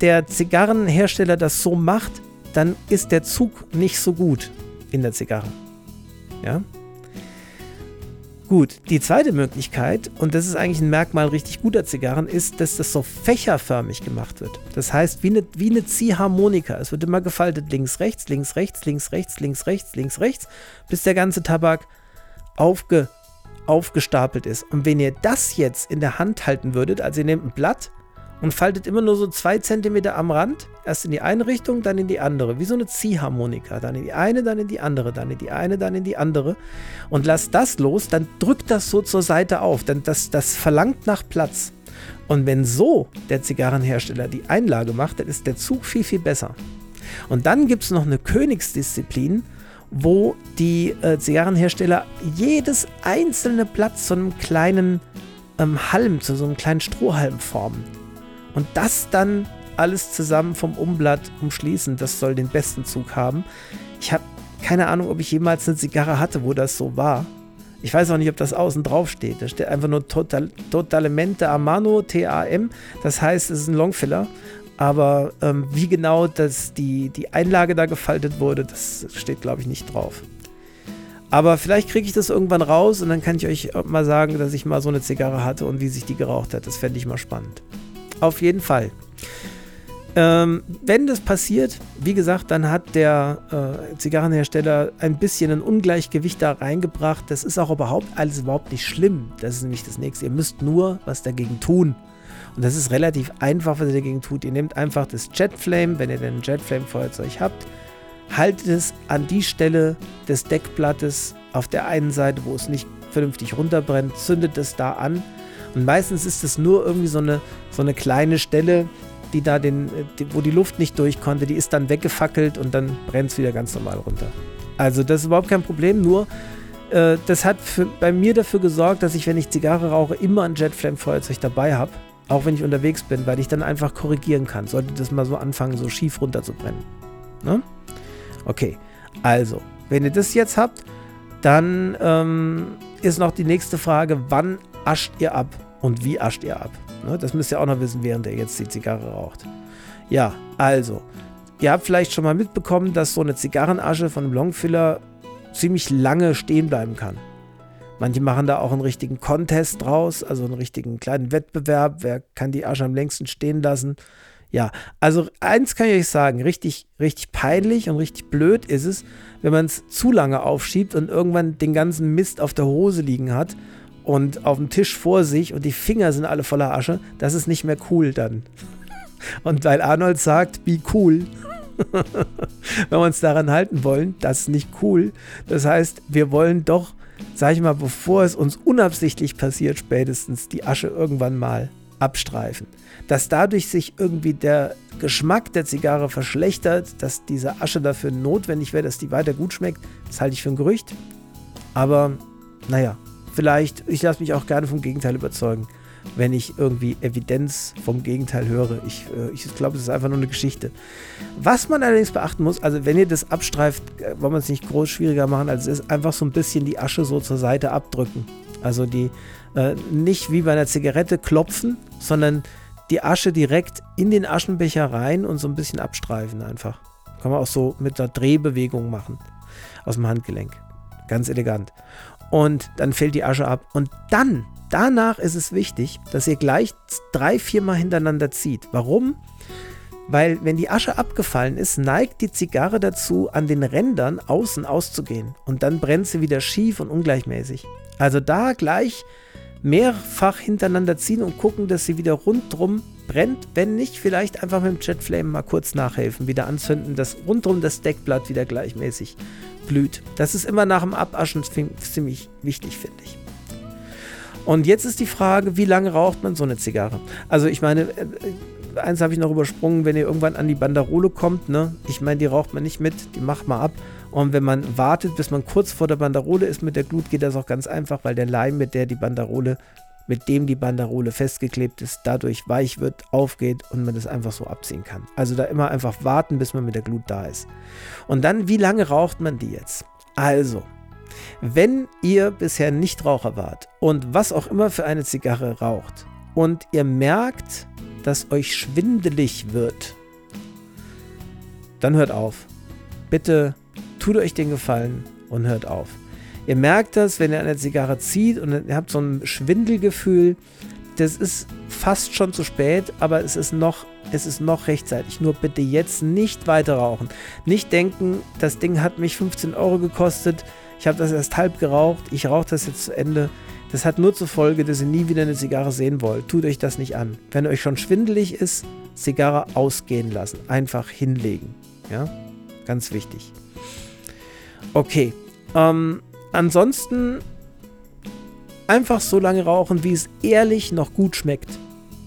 der Zigarrenhersteller das so macht, dann ist der Zug nicht so gut in der Zigarre. Ja? Gut, die zweite Möglichkeit, und das ist eigentlich ein Merkmal richtig guter Zigarren, ist, dass das so fächerförmig gemacht wird. Das heißt, wie eine, wie eine Ziehharmonika. Es wird immer gefaltet links, rechts, links, rechts, links, rechts, links, rechts, links, rechts, bis der ganze Tabak aufge, aufgestapelt ist. Und wenn ihr das jetzt in der Hand halten würdet, also ihr nehmt ein Blatt und faltet immer nur so zwei Zentimeter am Rand, erst in die eine Richtung, dann in die andere, wie so eine Ziehharmonika, dann in die eine, dann in die andere, dann in die eine, dann in die andere und lasst das los, dann drückt das so zur Seite auf, denn das, das verlangt nach Platz. Und wenn so der Zigarrenhersteller die Einlage macht, dann ist der Zug viel, viel besser. Und dann gibt es noch eine Königsdisziplin, wo die äh, Zigarrenhersteller jedes einzelne Blatt zu einem kleinen ähm, Halm, zu so einem kleinen Strohhalm formen. Und das dann alles zusammen vom Umblatt umschließen, das soll den besten Zug haben. Ich habe keine Ahnung, ob ich jemals eine Zigarre hatte, wo das so war. Ich weiß auch nicht, ob das außen drauf steht. Da steht einfach nur Total, Totalemente Amano, T-A-M. Das heißt, es ist ein Longfiller. Aber ähm, wie genau das, die, die Einlage da gefaltet wurde, das steht, glaube ich, nicht drauf. Aber vielleicht kriege ich das irgendwann raus und dann kann ich euch mal sagen, dass ich mal so eine Zigarre hatte und wie sich die geraucht hat. Das fände ich mal spannend. Auf jeden Fall. Ähm, wenn das passiert, wie gesagt, dann hat der äh, Zigarrenhersteller ein bisschen ein Ungleichgewicht da reingebracht. Das ist auch überhaupt alles überhaupt nicht schlimm. Das ist nämlich das nächste. Ihr müsst nur was dagegen tun. Und das ist relativ einfach, was ihr dagegen tut. Ihr nehmt einfach das Jetflame, wenn ihr denn ein Jetflame-Feuerzeug habt, haltet es an die Stelle des Deckblattes auf der einen Seite, wo es nicht vernünftig runterbrennt, zündet es da an. Und meistens ist es nur irgendwie so eine, so eine kleine Stelle, die da den, die, wo die Luft nicht durch konnte, die ist dann weggefackelt und dann brennt es wieder ganz normal runter. Also das ist überhaupt kein Problem, nur äh, das hat für, bei mir dafür gesorgt, dass ich, wenn ich Zigarre rauche, immer ein Jetflame-Feuerzeug dabei habe, auch wenn ich unterwegs bin, weil ich dann einfach korrigieren kann, sollte das mal so anfangen, so schief runter zu brennen. Ne? Okay, also, wenn ihr das jetzt habt, dann ähm, ist noch die nächste Frage, wann ascht ihr ab und wie ascht ihr ab? Ne? Das müsst ihr auch noch wissen, während ihr jetzt die Zigarre raucht. Ja, also, ihr habt vielleicht schon mal mitbekommen, dass so eine Zigarrenasche von einem Longfiller ziemlich lange stehen bleiben kann. Manche machen da auch einen richtigen Contest draus, also einen richtigen kleinen Wettbewerb. Wer kann die Asche am längsten stehen lassen? Ja, also eins kann ich euch sagen, richtig, richtig peinlich und richtig blöd ist es, wenn man es zu lange aufschiebt und irgendwann den ganzen Mist auf der Hose liegen hat und auf dem Tisch vor sich und die Finger sind alle voller Asche. Das ist nicht mehr cool dann. Und weil Arnold sagt, be cool, wenn wir uns daran halten wollen, das ist nicht cool. Das heißt, wir wollen doch, sag ich mal, bevor es uns unabsichtlich passiert, spätestens die Asche irgendwann mal abstreifen. Dass dadurch sich irgendwie der Geschmack der Zigarre verschlechtert, dass diese Asche dafür notwendig wäre, dass die weiter gut schmeckt, das halte ich für ein Gerücht. Aber naja, vielleicht, ich lasse mich auch gerne vom Gegenteil überzeugen, wenn ich irgendwie Evidenz vom Gegenteil höre. Ich, äh, ich glaube, es ist einfach nur eine Geschichte. Was man allerdings beachten muss, also wenn ihr das abstreift, äh, wollen wir es nicht groß schwieriger machen, als es ist einfach so ein bisschen die Asche so zur Seite abdrücken. Also die äh, nicht wie bei einer Zigarette klopfen, sondern die Asche direkt in den Aschenbecher rein und so ein bisschen abstreifen einfach. Kann man auch so mit einer Drehbewegung machen aus dem Handgelenk. Ganz elegant. Und dann fällt die Asche ab. Und dann, danach ist es wichtig, dass ihr gleich drei, viermal hintereinander zieht. Warum? Weil wenn die Asche abgefallen ist, neigt die Zigarre dazu, an den Rändern außen auszugehen. Und dann brennt sie wieder schief und ungleichmäßig. Also da gleich mehrfach hintereinander ziehen und gucken, dass sie wieder rundrum brennt. Wenn nicht, vielleicht einfach mit dem Jetflame mal kurz nachhelfen, wieder anzünden, dass rundrum das Deckblatt wieder gleichmäßig blüht. Das ist immer nach dem Abaschen ziemlich wichtig, finde ich. Und jetzt ist die Frage, wie lange raucht man so eine Zigarre? Also ich meine, äh, eins habe ich noch übersprungen, wenn ihr irgendwann an die Banderole kommt, ne? Ich meine, die raucht man nicht mit, die macht man ab. Und wenn man wartet, bis man kurz vor der Banderole ist mit der Glut, geht das auch ganz einfach, weil der Leim, mit der die Banderole, mit dem die Banderole festgeklebt ist, dadurch weich wird, aufgeht und man das einfach so abziehen kann. Also da immer einfach warten, bis man mit der Glut da ist. Und dann, wie lange raucht man die jetzt? Also, wenn ihr bisher nicht Raucher wart und was auch immer für eine Zigarre raucht und ihr merkt, dass euch schwindelig wird, dann hört auf. Bitte tut euch den Gefallen und hört auf. Ihr merkt das, wenn ihr eine Zigarre zieht und ihr habt so ein Schwindelgefühl. Das ist fast schon zu spät, aber es ist noch, es ist noch rechtzeitig. Nur bitte jetzt nicht weiter rauchen. Nicht denken, das Ding hat mich 15 Euro gekostet. Ich habe das erst halb geraucht. Ich rauche das jetzt zu Ende. Das hat nur zur Folge, dass ihr nie wieder eine Zigarre sehen wollt. Tut euch das nicht an. Wenn euch schon schwindelig ist, Zigarre ausgehen lassen. Einfach hinlegen. Ja, ganz wichtig. Okay. Ähm, ansonsten einfach so lange rauchen, wie es ehrlich noch gut schmeckt.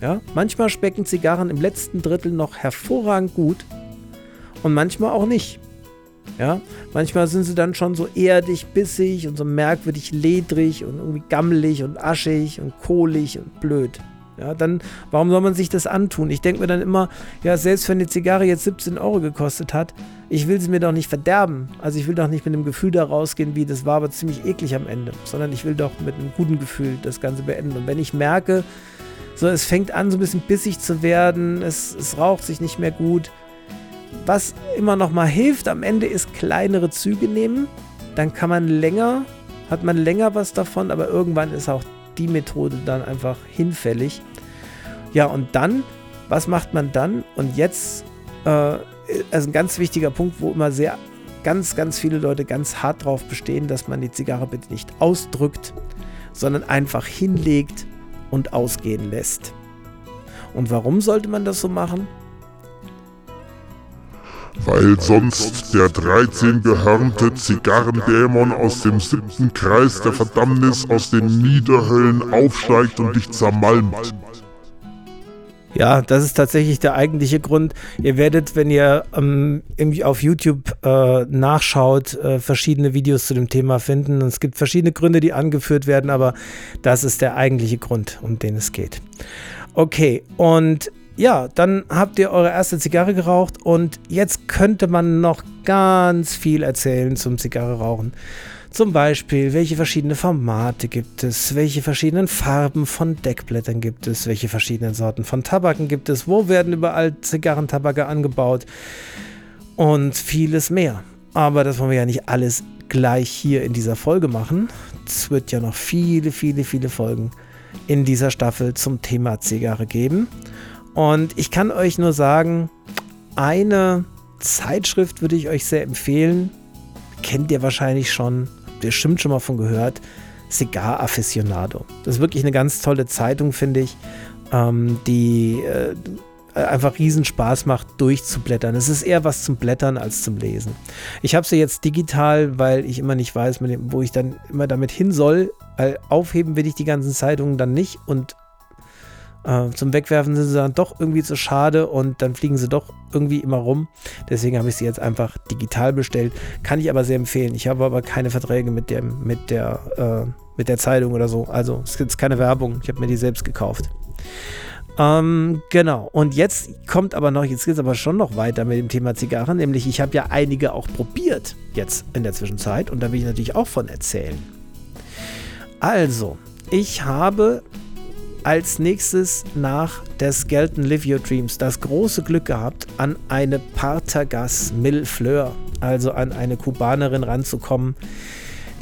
Ja, manchmal schmecken Zigarren im letzten Drittel noch hervorragend gut und manchmal auch nicht. Ja, manchmal sind sie dann schon so erdig, bissig und so merkwürdig ledrig und irgendwie gammelig und aschig und kohlig und blöd. Ja, dann, warum soll man sich das antun? Ich denke mir dann immer, ja, selbst wenn eine Zigarre jetzt 17 Euro gekostet hat, ich will sie mir doch nicht verderben. Also ich will doch nicht mit einem Gefühl da rausgehen, wie das war aber ziemlich eklig am Ende, sondern ich will doch mit einem guten Gefühl das Ganze beenden. Und wenn ich merke, so es fängt an, so ein bisschen bissig zu werden, es, es raucht sich nicht mehr gut, was immer noch mal hilft am Ende ist kleinere Züge nehmen, dann kann man länger, hat man länger was davon, aber irgendwann ist auch die Methode dann einfach hinfällig. Ja, und dann, was macht man dann? Und jetzt, äh, also ein ganz wichtiger Punkt, wo immer sehr, ganz, ganz viele Leute ganz hart drauf bestehen, dass man die Zigarre bitte nicht ausdrückt, sondern einfach hinlegt und ausgehen lässt. Und warum sollte man das so machen? Weil sonst der 13 gehörnte Zigarrendämon aus dem siebten Kreis der Verdammnis aus den Niederhöllen aufsteigt und dich zermalmt. Ja, das ist tatsächlich der eigentliche Grund. Ihr werdet, wenn ihr ähm, auf YouTube äh, nachschaut, äh, verschiedene Videos zu dem Thema finden. Und es gibt verschiedene Gründe, die angeführt werden, aber das ist der eigentliche Grund, um den es geht. Okay, und ja, dann habt ihr eure erste Zigarre geraucht und jetzt könnte man noch ganz viel erzählen zum Zigarre rauchen. Zum Beispiel, welche verschiedene Formate gibt es, welche verschiedenen Farben von Deckblättern gibt es, welche verschiedenen Sorten von Tabaken gibt es, wo werden überall Zigarrentabake angebaut und vieles mehr. Aber das wollen wir ja nicht alles gleich hier in dieser Folge machen. Es wird ja noch viele, viele, viele Folgen in dieser Staffel zum Thema Zigarre geben. Und ich kann euch nur sagen, eine Zeitschrift würde ich euch sehr empfehlen. Kennt ihr wahrscheinlich schon bestimmt schon mal von gehört, Cigar Aficionado. Das ist wirklich eine ganz tolle Zeitung, finde ich, ähm, die äh, einfach riesen Spaß macht, durchzublättern. Es ist eher was zum Blättern als zum Lesen. Ich habe sie jetzt digital, weil ich immer nicht weiß, wo ich dann immer damit hin soll, weil aufheben will ich die ganzen Zeitungen dann nicht und äh, zum Wegwerfen sind sie dann doch irgendwie zu schade und dann fliegen sie doch irgendwie immer rum. Deswegen habe ich sie jetzt einfach digital bestellt. Kann ich aber sehr empfehlen. Ich habe aber keine Verträge mit, dem, mit, der, äh, mit der Zeitung oder so. Also es gibt keine Werbung. Ich habe mir die selbst gekauft. Ähm, genau. Und jetzt kommt aber noch, jetzt geht es aber schon noch weiter mit dem Thema Zigarren. Nämlich, ich habe ja einige auch probiert jetzt in der Zwischenzeit. Und da will ich natürlich auch von erzählen. Also, ich habe als nächstes nach der Skeleton Live Your Dreams das große Glück gehabt, an eine Partagas Mil Fleur, also an eine Kubanerin ranzukommen.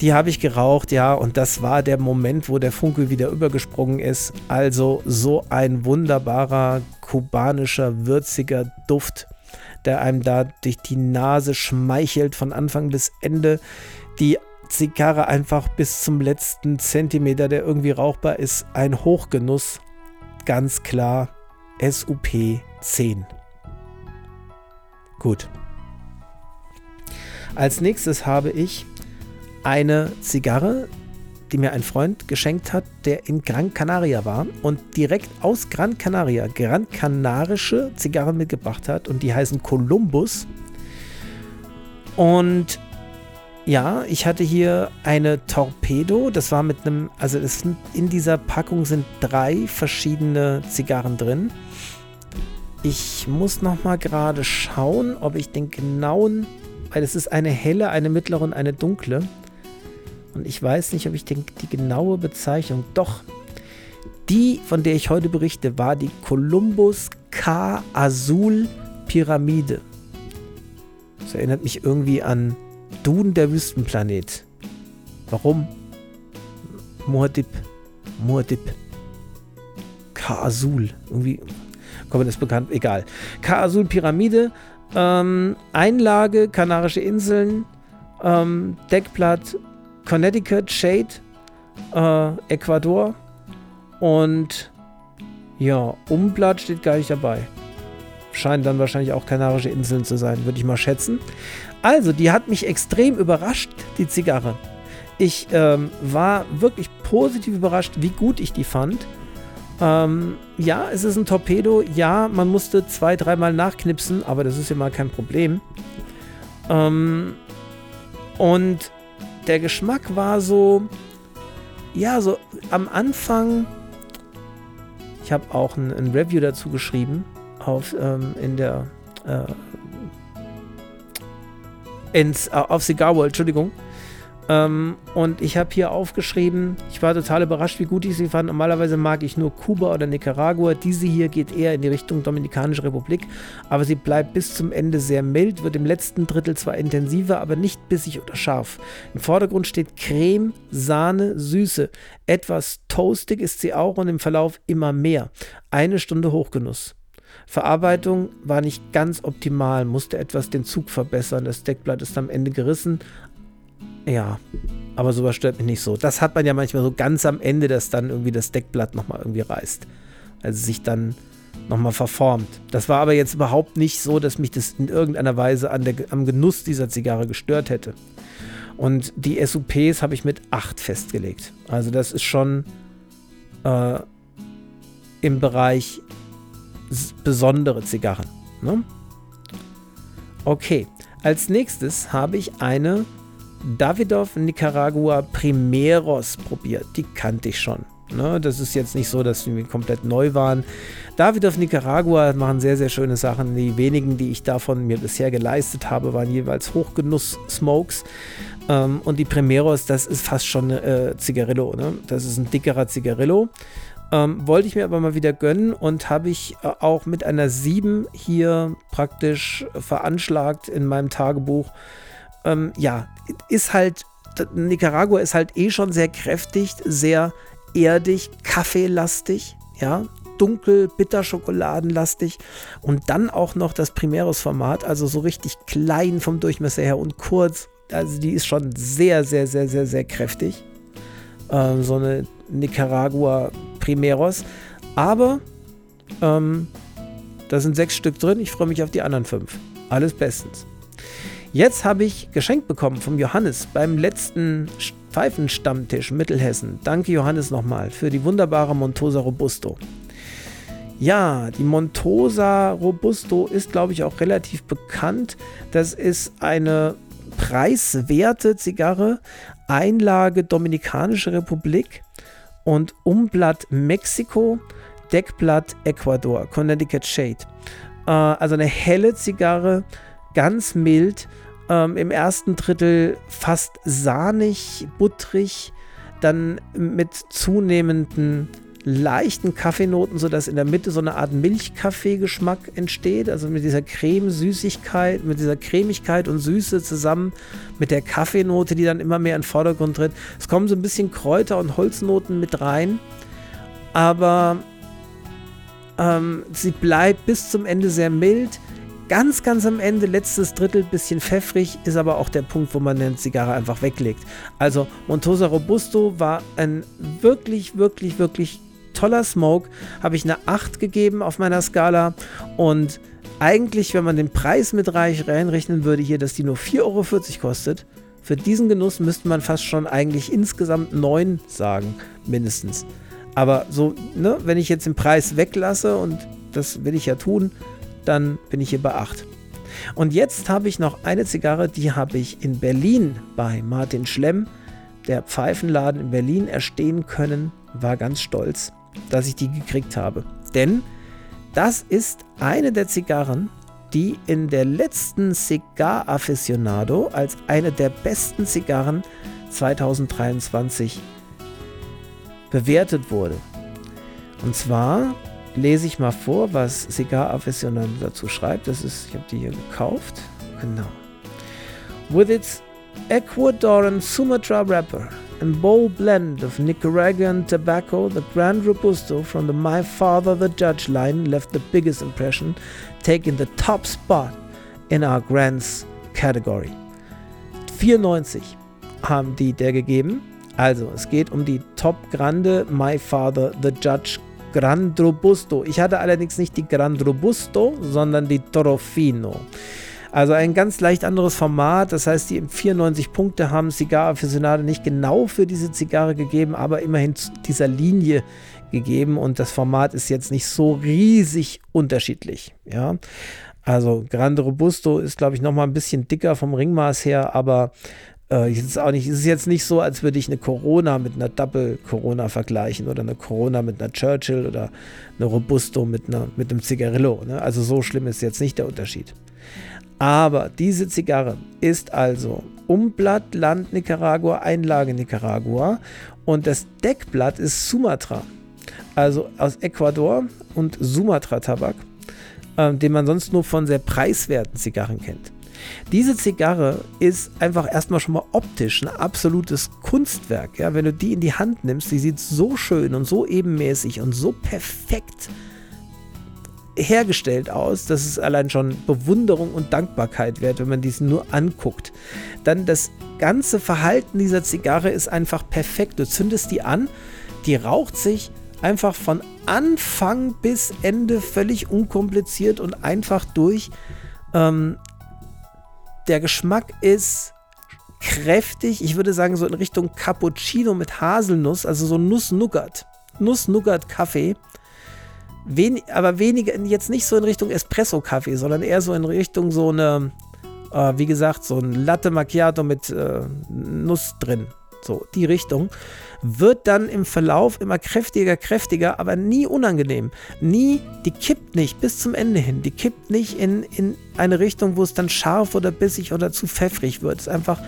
Die habe ich geraucht, ja, und das war der Moment, wo der Funke wieder übergesprungen ist. Also so ein wunderbarer kubanischer, würziger Duft, der einem da durch die Nase schmeichelt von Anfang bis Ende. Die Zigarre einfach bis zum letzten Zentimeter, der irgendwie rauchbar ist, ein Hochgenuss. Ganz klar SUP 10. Gut. Als nächstes habe ich eine Zigarre, die mir ein Freund geschenkt hat, der in Gran Canaria war und direkt aus Gran Canaria Gran Canarische Zigarren mitgebracht hat und die heißen Columbus. Und ja, ich hatte hier eine Torpedo. Das war mit einem, also es in dieser Packung sind drei verschiedene Zigarren drin. Ich muss noch mal gerade schauen, ob ich den genauen, weil es ist eine helle, eine mittlere und eine dunkle. Und ich weiß nicht, ob ich den, die genaue Bezeichnung. Doch, die, von der ich heute berichte, war die Columbus K Azul Pyramide. Das erinnert mich irgendwie an Duden der Wüstenplanet. Warum? Muad'Dib. Muad'Dib. Ka-Azul. Irgendwie kommt mir das bekannt. Egal. Ka-Azul Pyramide. Ähm, Einlage Kanarische Inseln. Ähm, Deckblatt Connecticut Shade. Äh, Ecuador. Und ja, Umblatt steht gar nicht dabei. Scheinen dann wahrscheinlich auch Kanarische Inseln zu sein, würde ich mal schätzen. Also, die hat mich extrem überrascht, die Zigarre. Ich ähm, war wirklich positiv überrascht, wie gut ich die fand. Ähm, ja, es ist ein Torpedo. Ja, man musste zwei, dreimal nachknipsen, aber das ist ja mal kein Problem. Ähm, und der Geschmack war so, ja, so am Anfang. Ich habe auch ein, ein, Review dazu geschrieben auf, ähm, in der äh, ins, äh, auf Cigar World, Entschuldigung. Ähm, und ich habe hier aufgeschrieben, ich war total überrascht, wie gut ich sie fand. Normalerweise mag ich nur Kuba oder Nicaragua. Diese hier geht eher in die Richtung Dominikanische Republik, aber sie bleibt bis zum Ende sehr mild, wird im letzten Drittel zwar intensiver, aber nicht bissig oder scharf. Im Vordergrund steht Creme, Sahne, Süße. Etwas toastig ist sie auch und im Verlauf immer mehr. Eine Stunde Hochgenuss. Verarbeitung war nicht ganz optimal, musste etwas den Zug verbessern. Das Deckblatt ist am Ende gerissen. Ja, aber sowas stört mich nicht so. Das hat man ja manchmal so ganz am Ende, dass dann irgendwie das Deckblatt nochmal irgendwie reißt. Also sich dann nochmal verformt. Das war aber jetzt überhaupt nicht so, dass mich das in irgendeiner Weise an der, am Genuss dieser Zigarre gestört hätte. Und die SUPs habe ich mit 8 festgelegt. Also das ist schon äh, im Bereich besondere Zigarren. Ne? Okay, als nächstes habe ich eine Davidoff Nicaragua Primeros probiert. Die kannte ich schon. Ne? Das ist jetzt nicht so, dass die komplett neu waren. Davidoff Nicaragua machen sehr, sehr schöne Sachen. Die wenigen, die ich davon mir bisher geleistet habe, waren jeweils Hochgenuss-Smokes. Ähm, und die Primeros, das ist fast schon äh, Zigarillo. Ne? Das ist ein dickerer Zigarillo. Ähm, wollte ich mir aber mal wieder gönnen und habe ich äh, auch mit einer 7 hier praktisch veranschlagt in meinem Tagebuch. Ähm, ja, ist halt, Nicaragua ist halt eh schon sehr kräftig, sehr erdig, kaffeelastig, ja, dunkel, bitterschokoladenlastig und dann auch noch das Primeros-Format, also so richtig klein vom Durchmesser her und kurz. Also die ist schon sehr, sehr, sehr, sehr, sehr kräftig. Ähm, so eine Nicaragua Primeros. Aber ähm, da sind sechs Stück drin. Ich freue mich auf die anderen fünf. Alles bestens. Jetzt habe ich geschenkt bekommen vom Johannes beim letzten Pfeifenstammtisch Mittelhessen. Danke Johannes nochmal für die wunderbare Montosa Robusto. Ja, die Montosa Robusto ist, glaube ich, auch relativ bekannt. Das ist eine preiswerte Zigarre, Einlage Dominikanische Republik und Umblatt Mexiko, Deckblatt Ecuador, Connecticut Shade. Äh, also eine helle Zigarre, ganz mild ähm, Im ersten Drittel fast sahnig, buttrig, dann mit zunehmenden leichten Kaffeenoten, sodass in der Mitte so eine Art Milchkaffee-Geschmack entsteht. Also mit dieser Cremesüßigkeit, mit dieser Cremigkeit und Süße zusammen mit der Kaffeenote, die dann immer mehr in den Vordergrund tritt. Es kommen so ein bisschen Kräuter und Holznoten mit rein, aber ähm, sie bleibt bis zum Ende sehr mild Ganz, ganz am Ende, letztes Drittel, bisschen pfeffrig, ist aber auch der Punkt, wo man eine Zigarre einfach weglegt. Also Montosa Robusto war ein wirklich, wirklich, wirklich toller Smoke. Habe ich eine 8 gegeben auf meiner Skala und eigentlich, wenn man den Preis mit reich reinrechnen würde, hier, dass die nur 4,40 Euro kostet, für diesen Genuss müsste man fast schon eigentlich insgesamt 9 sagen, mindestens. Aber so, ne, wenn ich jetzt den Preis weglasse und das will ich ja tun, dann bin ich hier bei 8. Und jetzt habe ich noch eine Zigarre, die habe ich in Berlin bei Martin Schlemm, der Pfeifenladen in Berlin, erstehen können. War ganz stolz, dass ich die gekriegt habe. Denn das ist eine der Zigarren, die in der letzten Cigar Aficionado als eine der besten Zigarren 2023 bewertet wurde. Und zwar lese ich mal vor, was Cigar Aficionado dazu schreibt. Das ist, ich habe die hier gekauft. Genau. With its Ecuadorian Sumatra wrapper and bold blend of Nicaraguan tobacco, the Grand Robusto from the My Father the Judge line left the biggest impression, taking the top spot in our Grands category. 94 haben die der gegeben. Also, es geht um die Top Grande My Father the Judge Grand Robusto. Ich hatte allerdings nicht die Grand Robusto, sondern die Torofino. Also ein ganz leicht anderes Format. Das heißt, die 94 Punkte haben Cigar Aficionado nicht genau für diese Zigarre gegeben, aber immerhin zu dieser Linie gegeben. Und das Format ist jetzt nicht so riesig unterschiedlich. Ja. Also Grande Robusto ist, glaube ich, noch mal ein bisschen dicker vom Ringmaß her, aber äh, ist auch nicht, es ist jetzt nicht so, als würde ich eine Corona mit einer Double Corona vergleichen oder eine Corona mit einer Churchill oder eine Robusto mit, einer, mit einem Zigarillo. Ne? Also so schlimm ist jetzt nicht der Unterschied. Aber diese Zigarre ist also Umblatt, Land Nicaragua, Einlage Nicaragua und das Deckblatt ist Sumatra. Also aus Ecuador und Sumatra-Tabak, äh, den man sonst nur von sehr preiswerten Zigarren kennt. Diese Zigarre ist einfach erstmal schon mal optisch ein absolutes Kunstwerk. Ja? Wenn du die in die Hand nimmst, die sieht so schön und so ebenmäßig und so perfekt hergestellt aus, dass es allein schon Bewunderung und Dankbarkeit wert, wenn man dies nur anguckt. Dann das ganze Verhalten dieser Zigarre ist einfach perfekt. Du zündest die an, die raucht sich einfach von Anfang bis Ende völlig unkompliziert und einfach durch. Ähm, der Geschmack ist kräftig. Ich würde sagen, so in Richtung Cappuccino mit Haselnuss, also so Nuss-Nougat. Nuss-Nougat-Kaffee. Wen, aber weniger, jetzt nicht so in Richtung Espresso-Kaffee, sondern eher so in Richtung so eine, äh, wie gesagt, so ein Latte Macchiato mit äh, Nuss drin. So, die Richtung. Wird dann im Verlauf immer kräftiger, kräftiger, aber nie unangenehm. Nie, die kippt nicht bis zum Ende hin. Die kippt nicht in, in eine Richtung, wo es dann scharf oder bissig oder zu pfeffrig wird. Es ist einfach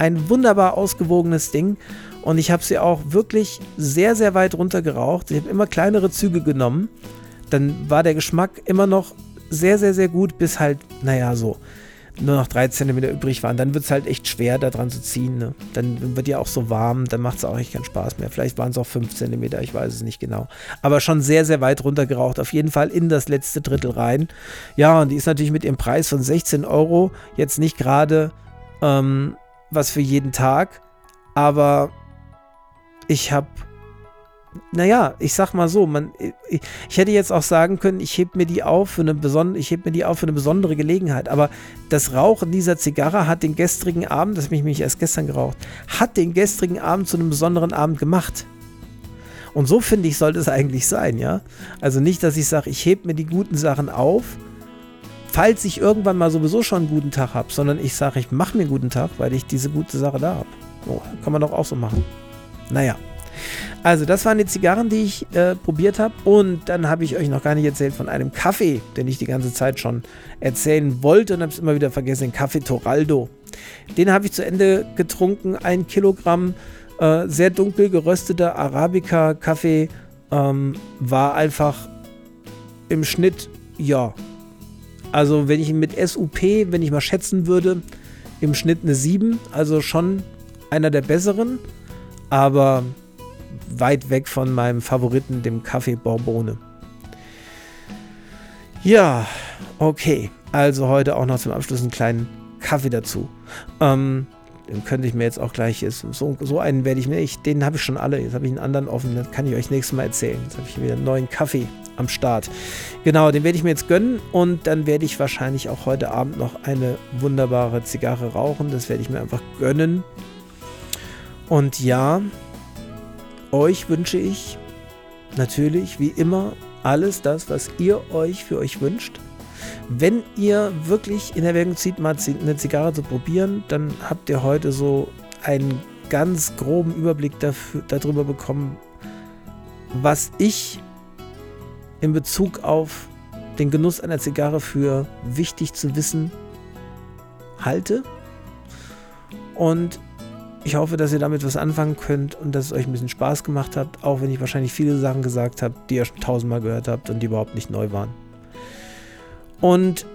ein wunderbar ausgewogenes Ding. Und ich habe sie auch wirklich sehr, sehr weit runter geraucht. Ich habe immer kleinere Züge genommen. Dann war der Geschmack immer noch sehr, sehr, sehr gut, bis halt, naja, so nur noch drei Zentimeter übrig waren. Dann wird es halt echt schwer, da dran zu ziehen. Ne? Dann wird ja auch so warm, dann macht es auch echt keinen Spaß mehr. Vielleicht waren es auch fünf Zentimeter, ich weiß es nicht genau. Aber schon sehr, sehr weit runter geraucht. Auf jeden Fall in das letzte Drittel rein. Ja, und die ist natürlich mit ihrem Preis von 16 Euro jetzt nicht gerade ähm, was für jeden Tag. Aber ich habe, naja, ich sag mal so, man, ich, ich, hätte jetzt auch sagen können, ich heb mir die auf für eine besondere, ich heb mir die auf für eine besondere Gelegenheit. Aber das Rauchen dieser Zigarre hat den gestrigen Abend, das habe ich mich erst gestern geraucht, hat den gestrigen Abend zu einem besonderen Abend gemacht. Und so finde ich, sollte es eigentlich sein, ja. Also nicht, dass ich sage, ich heb mir die guten Sachen auf, falls ich irgendwann mal sowieso schon einen guten Tag habe, sondern ich sage, ich mache mir einen guten Tag, weil ich diese gute Sache da habe. Oh, kann man doch auch so machen. Naja. Also, das waren die Zigarren, die ich äh, probiert habe. Und dann habe ich euch noch gar nicht erzählt von einem Kaffee, den ich die ganze Zeit schon erzählen wollte und habe es immer wieder vergessen, den Kaffee Toraldo. Den habe ich zu Ende getrunken. Ein Kilogramm äh, sehr dunkel gerösteter Arabica-Kaffee ähm, war einfach im Schnitt, ja. Also, wenn ich ihn mit SUP, wenn ich mal schätzen würde, im Schnitt eine 7. Also schon einer der besseren aber weit weg von meinem Favoriten, dem Kaffee Bourbone. Ja, okay. Also heute auch noch zum Abschluss einen kleinen Kaffee dazu. Ähm, den könnte ich mir jetzt auch gleich, so, so einen werde ich mir, ich, den habe ich schon alle, jetzt habe ich einen anderen offen, das kann ich euch nächstes Mal erzählen. Jetzt habe ich wieder einen neuen Kaffee am Start. Genau, den werde ich mir jetzt gönnen und dann werde ich wahrscheinlich auch heute Abend noch eine wunderbare Zigarre rauchen. Das werde ich mir einfach gönnen. Und ja, euch wünsche ich natürlich wie immer alles das, was ihr euch für euch wünscht. Wenn ihr wirklich in Erwägung zieht, mal eine Zigarre zu probieren, dann habt ihr heute so einen ganz groben Überblick dafür, darüber bekommen, was ich in Bezug auf den Genuss einer Zigarre für wichtig zu wissen halte. Und ich hoffe, dass ihr damit was anfangen könnt und dass es euch ein bisschen Spaß gemacht hat, auch wenn ich wahrscheinlich viele Sachen gesagt habe, die ihr schon tausendmal gehört habt und die überhaupt nicht neu waren. Und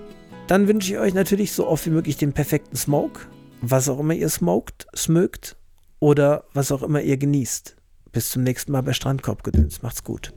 dann wünsche ich euch natürlich so oft wie möglich den perfekten Smoke, was auch immer ihr smoked, smögt oder was auch immer ihr genießt. Bis zum nächsten Mal bei Strandkorbgedöns. Macht's gut.